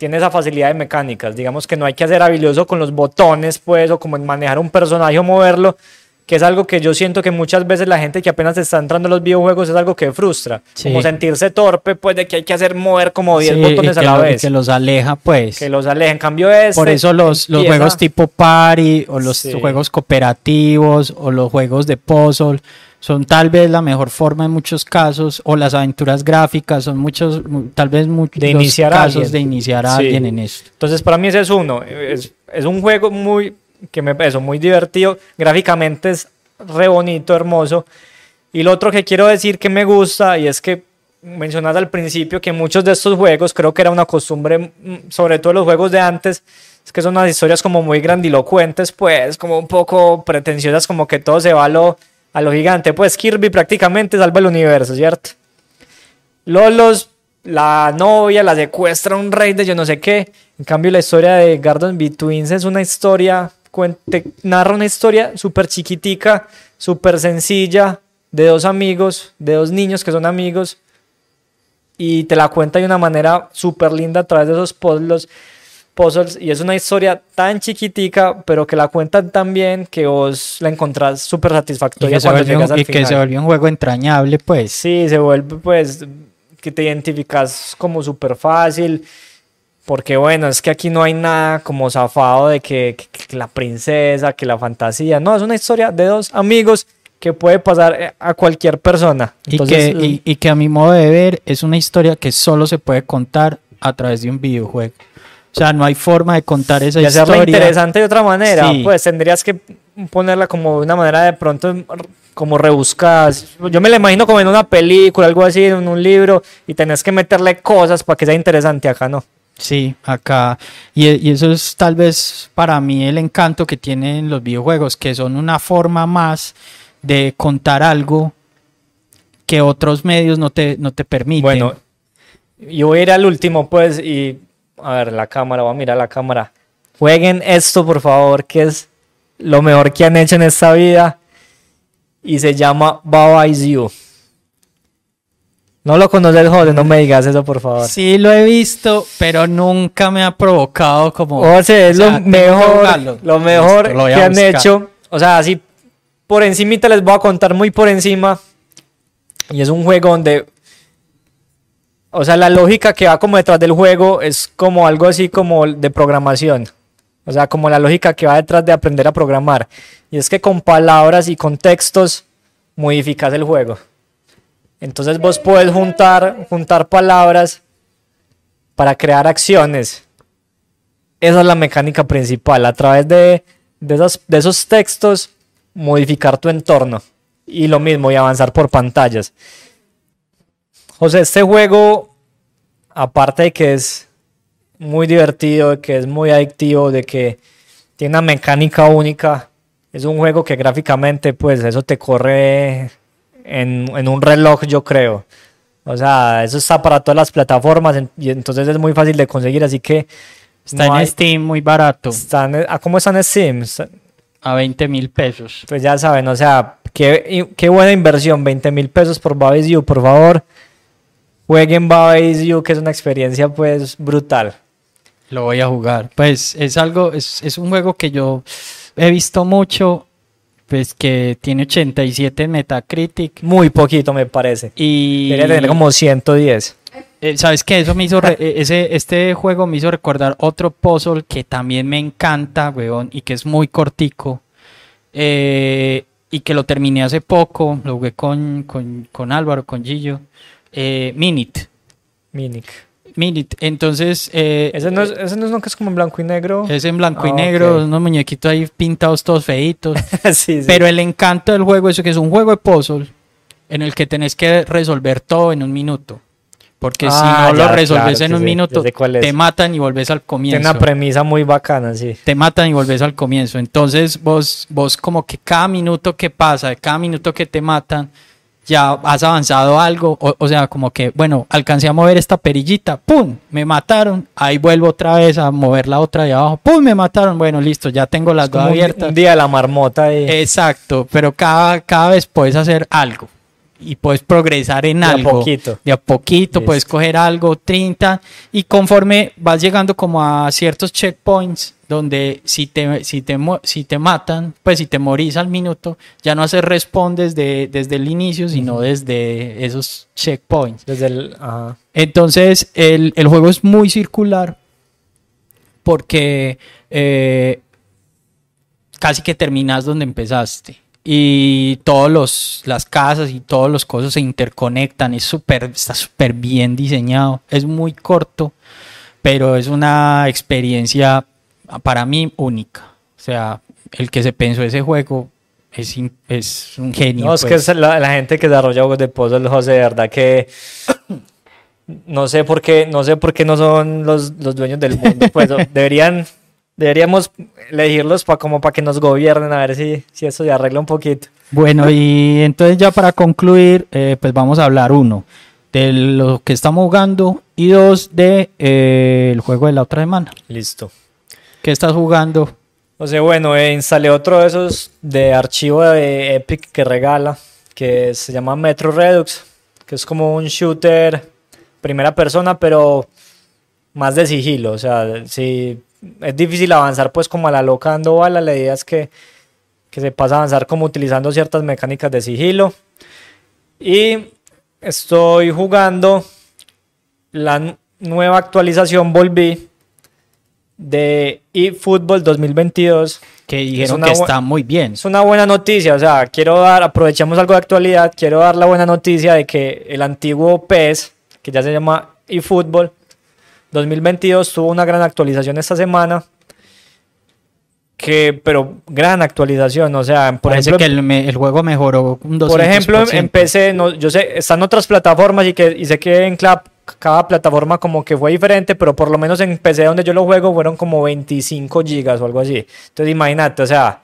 tiene esa facilidad de mecánicas. Digamos que no hay que ser habilidoso con los botones, pues, o como en manejar un personaje o moverlo, que es algo que yo siento que muchas veces la gente que apenas está entrando a los videojuegos es algo que frustra. Sí. Como sentirse torpe, pues, de que hay que hacer mover como 10 Sí, botones a la lo- vez. Que los aleja, pues. Que los alejen. En cambio, este Por eso los, los juegos tipo party o los Sí. juegos cooperativos o los juegos de puzzle son tal vez la mejor forma en muchos casos o las aventuras gráficas son muchos, mu- tal vez muchos De iniciar casos alguien. de iniciar a Sí. alguien en esto. Entonces, para mí ese es uno. Es, es un juego muy, que me eso, muy divertido. Gráficamente es re bonito, hermoso. Y lo otro que quiero decir que me gusta, y es que mencionas al principio que muchos de estos juegos, creo que era una costumbre, mm, sobre todo los juegos de antes, es que son unas historias como muy grandilocuentes, pues, como un poco pretenciosas, como que todo se va a lo, a lo gigante. Pues Kirby prácticamente salva el universo, ¿cierto? Lolos, la novia la secuestra un rey de yo no sé qué. En cambio, la historia de Garden Between es una historia, narra una historia súper chiquitica, súper sencilla, de dos amigos, de dos niños que son amigos, y te la cuenta de una manera súper linda a través de esos puzzles, puzzles. Y es una historia tan chiquitica, pero que la cuentan tan bien que vos la encontrás súper Y satisfactoria que, se volvió, llegas al y que se volvió un juego entrañable, pues. Sí, se vuelve pues que te identificas como súper fácil. Porque bueno, es que aquí no hay nada como zafado de que, que- que la princesa, que la fantasía. No, es una historia de dos amigos que puede pasar eh, a cualquier persona. Y, que, y, y que a mi modo de ver es una historia que solo se puede contar a través de un videojuego. O sea, no hay forma de contar esa y hacerla historia. interesante de otra manera, Sí. pues tendrías que ponerla como de una manera de pronto como rebuscada. Yo me la imagino como en una película, algo así, en un libro, y tenés que meterle cosas para que sea interesante acá, ¿no? Sí, acá. Y, y eso es tal vez para mí el encanto que tienen los videojuegos, que son una forma más de contar algo que otros medios no te, no te permiten. Bueno, yo voy a ir al último, pues, y a ver la cámara, voy a mirar la cámara. Jueguen esto, por favor, que es lo mejor que han hecho en esta vida. Y se llama Baba Is You. No lo conoces, joder, no me digas eso, por favor. sí lo he visto, pero nunca me ha provocado como... O sea, es o sea, lo mejor, lo mejor Listo, lo que han hecho. O sea, así por encimita les voy a contar muy por encima. Y es un juego donde, o sea, la lógica que va como detrás del juego es como algo así como de programación. O sea, como la lógica que va detrás de aprender a programar. Y es que con palabras y con textos modificas el juego. Entonces vos puedes juntar, juntar palabras para crear acciones. esa es la mecánica principal, a través de, de, esos, de esos textos modificar tu entorno y lo mismo y avanzar por pantallas. José, este juego, aparte de que es muy divertido, de que es muy adictivo, de que tiene una mecánica única, es un juego que gráficamente, pues eso te corre en, en un reloj, yo creo. O sea, eso está para todas las plataformas y entonces es muy fácil de conseguir, así que... Está no en hay- Steam muy barato, ¿a ¿Cómo está en Steam? A 20 mil pesos. Pues ya saben, o sea, qué, qué buena inversión, 20 mil pesos por Babys You, por favor. Jueguen Babys You, que es una experiencia pues brutal. Lo voy a jugar. Pues es algo, es, es un juego que yo he visto mucho, pues que tiene 87 en Metacritic Muy poquito me parece. y... Debería tener como 110. Eh, ¿Sabes qué? Eso me hizo. re- eh, ese, este juego me hizo recordar otro puzzle que también me encanta, weón, y que es muy cortico. eh, y que lo terminé hace poco. Lo jugué con, con, con Álvaro, con Gillo. Eh, Minute. Minic. Minute. Entonces. eh, Ese no, es, ese no es que es como en blanco y negro. es en blanco y Ah, negro, unos muñequitos ahí pintados todos feitos. sí, sí. Pero el encanto del juego es que es un juego de puzzle en el que tenés que resolver todo en un minuto. Porque Ah, si no ya, lo resolves claro, en un minuto, es. te matan y volvés al comienzo. una premisa muy bacana, sí. te matan y volvés al comienzo. Entonces vos, vos como que cada minuto que pasa, cada minuto que te matan, ya has avanzado algo. O, o sea, como que, bueno, alcancé a mover esta perillita, ¡pum! Me mataron. Ahí vuelvo otra vez a mover la otra de abajo, ¡pum! Me mataron. Bueno, listo, ya tengo las Es dos como abiertas. un día de la marmota y Exacto, pero cada, cada vez puedes hacer algo y puedes progresar en De a algo. poquito. De a poquito, Listo. puedes coger algo, 30, y conforme vas llegando como a ciertos checkpoints, donde si te, si te, si te matan, pues si te morís al minuto, ya no haces respondes de, desde el inicio, sino desde esos checkpoints. desde el... ajá. Entonces, el, el juego es muy circular porque eh, casi que terminas donde empezaste. Y todos los, las casas y todos los cosas se interconectan. Es súper, está súper bien diseñado. Es muy corto, pero es una experiencia para mí única. O sea, el que se pensó ese juego es, un genio. No, es que pues. es la, la gente que desarrolla juegos de puzzle, José, de verdad que no sé por qué, no sé por qué no son los, los dueños del mundo, pues deberían, deberíamos elegirlos para como para que nos gobiernen, a ver si, si eso se arregla un poquito. Bueno, y entonces ya para concluir, eh, pues vamos a hablar uno de lo que estamos jugando y dos de eh, el juego de la otra semana. Listo. ¿Qué estás jugando? José, bueno, eh, instalé otro de esos de archivo de Epic que regala, que se llama Metro Redux, que es como un shooter primera persona, pero más de sigilo. O sea, si es difícil avanzar pues como a la loca dando bala, la idea es que, que se pasa a avanzar como utilizando ciertas mecánicas de sigilo. Y estoy jugando la nueva actualización, volví, de eFootball 2022. Que dijeron que está muy bien. Es una buena noticia, o sea, quiero dar, aprovechemos algo de actualidad, quiero dar la buena noticia de que el antiguo PES, que ya se llama eFootball 2022, tuvo una gran actualización esta semana. Que, pero gran actualización, o sea, por Parece ejemplo, que el, me- el juego mejoró un 200%. por ejemplo, en, en PC, no, yo sé, están otras plataformas y, que, y sé que en cla- cada plataforma como que fue diferente, pero por lo menos en PC donde yo lo juego fueron como 25 gigas o algo así. Entonces imagínate, o sea,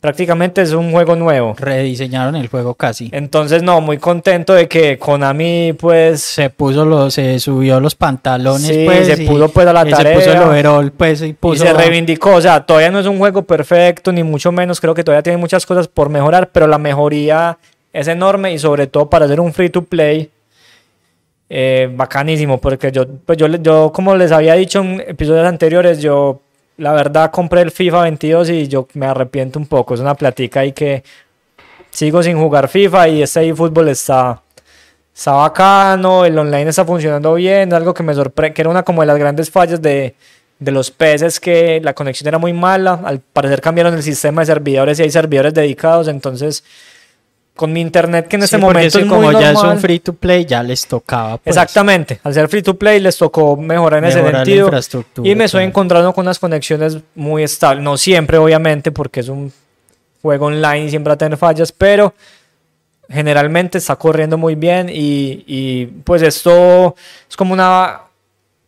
prácticamente es un juego nuevo. Rediseñaron el juego casi. Entonces, no, muy contento de que Konami, pues, Se puso los, se subió los pantalones, Sí, pues. se y- pudo, pues, a la y Se puso el tarea. overall, pues, y y puso. se reivindicó. O sea, todavía no es un juego perfecto, ni mucho menos. Creo que todavía tiene muchas cosas por mejorar, pero la mejoría es enorme y sobre todo para hacer un free to play. Eh, bacanísimo, porque yo, pues yo, yo, como les había dicho en episodios anteriores, yo la verdad compré el FIFA 22 y yo me arrepiento un poco. Es una platica ahí que sigo sin jugar FIFA y este eFootball está, está bacano, el online está funcionando bien, algo que me sorprende, que era una como de las grandes fallas de, de los peces que la conexión era muy mala, al parecer cambiaron el sistema de servidores y hay servidores dedicados, entonces con mi internet que en Sí, porque momento es es como muy ya es normal. un free to play, ya les tocaba. pues, Exactamente, al ser free to play les tocó mejorar en mejorar ese la sentido infraestructura, y me estoy claro. encontrando con unas conexiones muy estables, no siempre obviamente porque es un juego online y siempre va a tener fallas, pero generalmente está corriendo muy bien y, y, pues esto es como una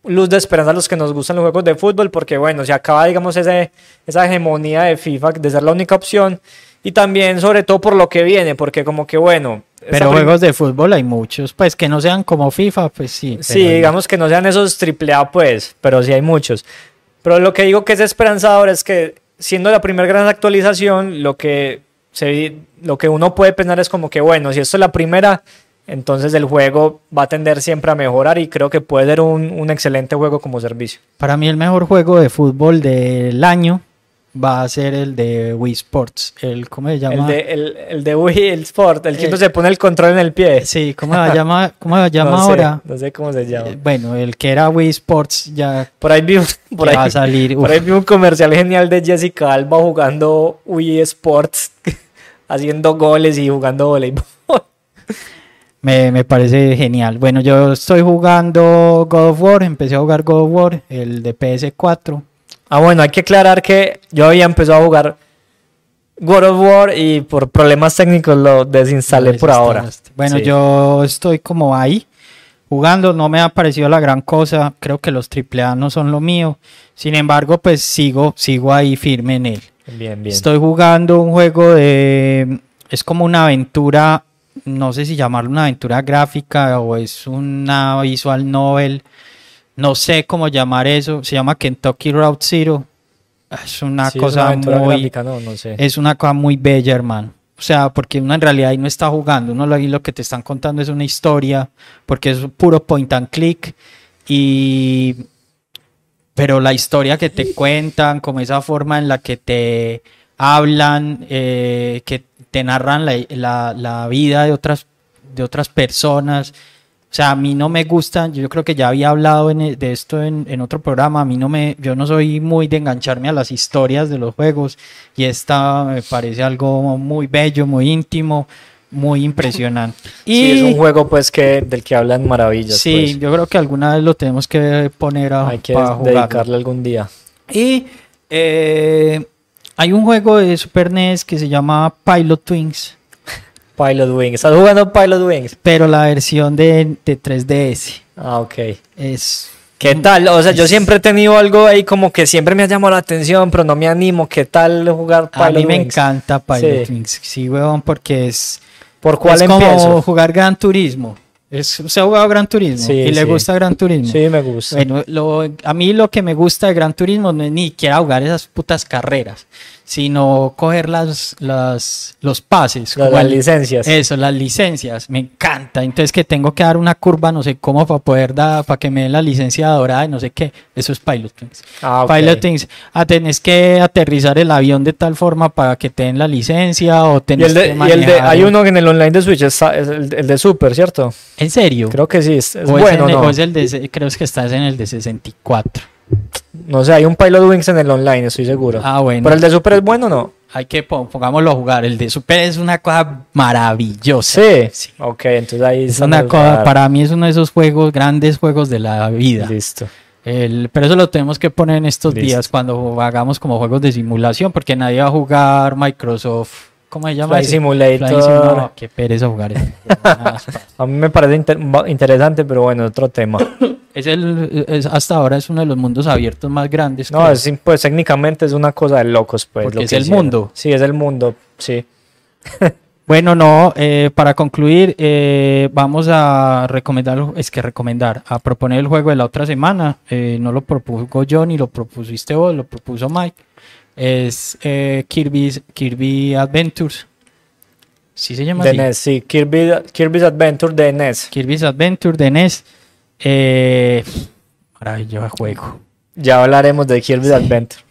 luz de esperanza a los que nos gustan los juegos de fútbol porque bueno, se acaba digamos ese, esa hegemonía de FIFA de ser la única opción y también sobre todo por lo que viene porque como que bueno Pero juegos de fútbol hay muchos, pues que no sean como FIFA, pues sí. Sí, digamos que no sean esos AAA, pues, pero sí hay muchos. Pero lo que digo que es esperanzador es que, siendo la primera gran actualización, lo que, se, lo que uno puede pensar es como que, bueno, si esto es la primera, entonces el juego va a tender siempre a mejorar y creo que puede ser un, un excelente juego como servicio. Para mí el mejor juego de fútbol del año va a ser el de Wii Sports. El, ¿Cómo se llama? El de, el, el de Wii, el Sport, el que Eh, uno se pone el control en el pie. Sí, ¿cómo se llama, cómo se llama no sé, ahora? no sé cómo se llama. Eh, Bueno, el que era Wii Sports ya Por ahí vi, un- por que ahí, va a salir. Por uf, ahí vi un comercial genial de Jessica Alba jugando Wii Sports, haciendo goles y jugando voleibol. me, me parece genial. Bueno, yo estoy jugando God of War, empecé a jugar God of War, el de PS4. Ah, bueno, hay que aclarar que yo había empezado a jugar God of War y por problemas técnicos lo desinstalé por ahora. Bueno, Sí. yo estoy como ahí jugando, no me ha parecido la gran cosa, creo que los AAA no son lo mío. Sin embargo, pues sigo, sigo ahí firme en él. Bien, bien. Estoy jugando un juego de es como una aventura, no sé si llamarlo una aventura gráfica o es una visual novel, no sé cómo llamar eso, se llama Kentucky Route Zero. Es una Sí, es una cosa muy gráfica, no, no sé. es una cosa muy bella, hermano. O sea, porque uno en realidad ahí no está jugando, uno lo, ahí lo que te están contando es una historia, porque es puro point and click y pero la historia que te cuentan, como esa forma en la que te hablan, eh, que te narran la, la- la vida de otras, de otras personas. O sea, a mí no me gustan, yo creo que ya había hablado en e- de esto en, en otro programa, a mí no me, yo no soy muy de engancharme a las historias de los juegos y esta me parece algo muy bello, muy íntimo, muy impresionante. Y Sí, es un juego pues que del que hablan maravillas. sí, pues. yo creo que alguna vez lo tenemos que poner a, Hay que dedicarle algún día. Y eh, hay un juego de Super NES que se llama Pilot Twins, Pilot Wings. ¿Estás jugando Pilot Wings? pero la versión de, de 3DS Ah, ok. es... ¿Qué tal? O sea, yo siempre he tenido algo ahí como que siempre me ha llamado la atención, pero no me animo. ¿Qué tal jugar A Pilot mí me Wings? encanta Pilot Sí. Wings, sí, weón, porque es, ¿Por cuál es como jugar Gran Turismo. Es, ¿Se ha jugado Gran Turismo? Sí, ¿Y le sí. gusta Gran Turismo? Sí, me gusta. Bueno, lo- a mí lo que me gusta de Gran Turismo no es ni siquiera jugar esas putas carreras, sino coger las, las, los pases. Las- las licencias. Eso, las licencias, me encanta. Entonces que tengo que dar una curva, no sé cómo, para poder dar, para que me den la licencia dorada y no sé qué. Eso es Piloting. Ah, ok. Piloting. Ah, tenés que aterrizar el avión de tal forma para que te den la licencia o Y tenés el de, que y el de, hay uno en el online de Switch, está- es el, el de Super, ¿cierto? ¿En serio? Creo que sí, es, es o es bueno, en ¿no? o es el de, creo que estás en el de 64. No sé, hay un Pilot Wings en el online, estoy seguro. Ah, bueno. Pero el de Super es bueno, o ¿no? Hay que pon- pongámoslo a jugar. El de Super es una cosa maravillosa. Sí. Ok, entonces ahí Es una cosa, para mí es uno de esos juegos, grandes juegos de la vida. Listo. El- pero eso lo tenemos que poner en estos Listo. días cuando hagamos como juegos de simulación, porque nadie va a jugar Microsoft. ¿Cómo se llama? Ese? Simulator. Flight Sim- no, qué pereza jugar eso. A mí me parece inter- interesante, pero bueno, otro tema. es el, es- hasta ahora es uno de los mundos abiertos más grandes. No, es, pues técnicamente es una cosa de locos, pues. Porque lo es que el hicieron. mundo. Sí, es el mundo, sí. Bueno, no, eh, para concluir, eh, vamos a recomendar, es que recomendar, a proponer el juego de la otra semana. Eh, no lo propuso yo ni lo propusiste vos, lo propuso Mike. Es eh, Kirby's, Kirby Adventures. ¿Sí se llama De así? NES, sí. Kirby, Kirby's Adventure de NES. Kirby's Adventure de NES. Eh, maravilloso juego. Ya hablaremos de Kirby's Adventure.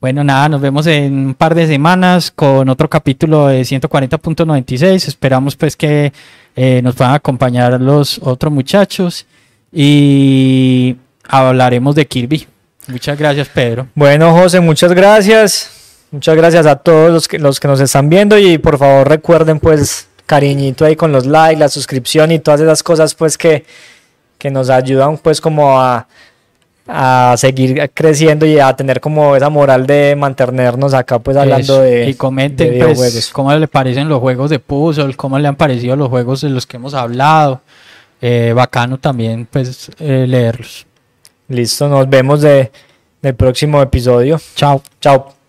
Bueno, nada, nos vemos en un par de semanas con otro capítulo de 140.96. Esperamos pues que eh, nos puedan acompañar los otros muchachos y hablaremos de Kirby. Muchas gracias, Pedro. Bueno, José, muchas gracias. Muchas gracias a todos los que, los que nos están viendo y por favor recuerden pues cariñito ahí con los likes, la suscripción y todas esas cosas pues que, que nos ayudan pues como a, a seguir creciendo y a tener como esa moral de mantenernos acá pues hablando Eso. de y comenten de pues, cómo le parecen los juegos de puzzle, cómo le han parecido los juegos de los que hemos hablado. Eh, bacano también pues eh, leerlos. Listo, nos vemos de, del próximo episodio. Chao. Chao.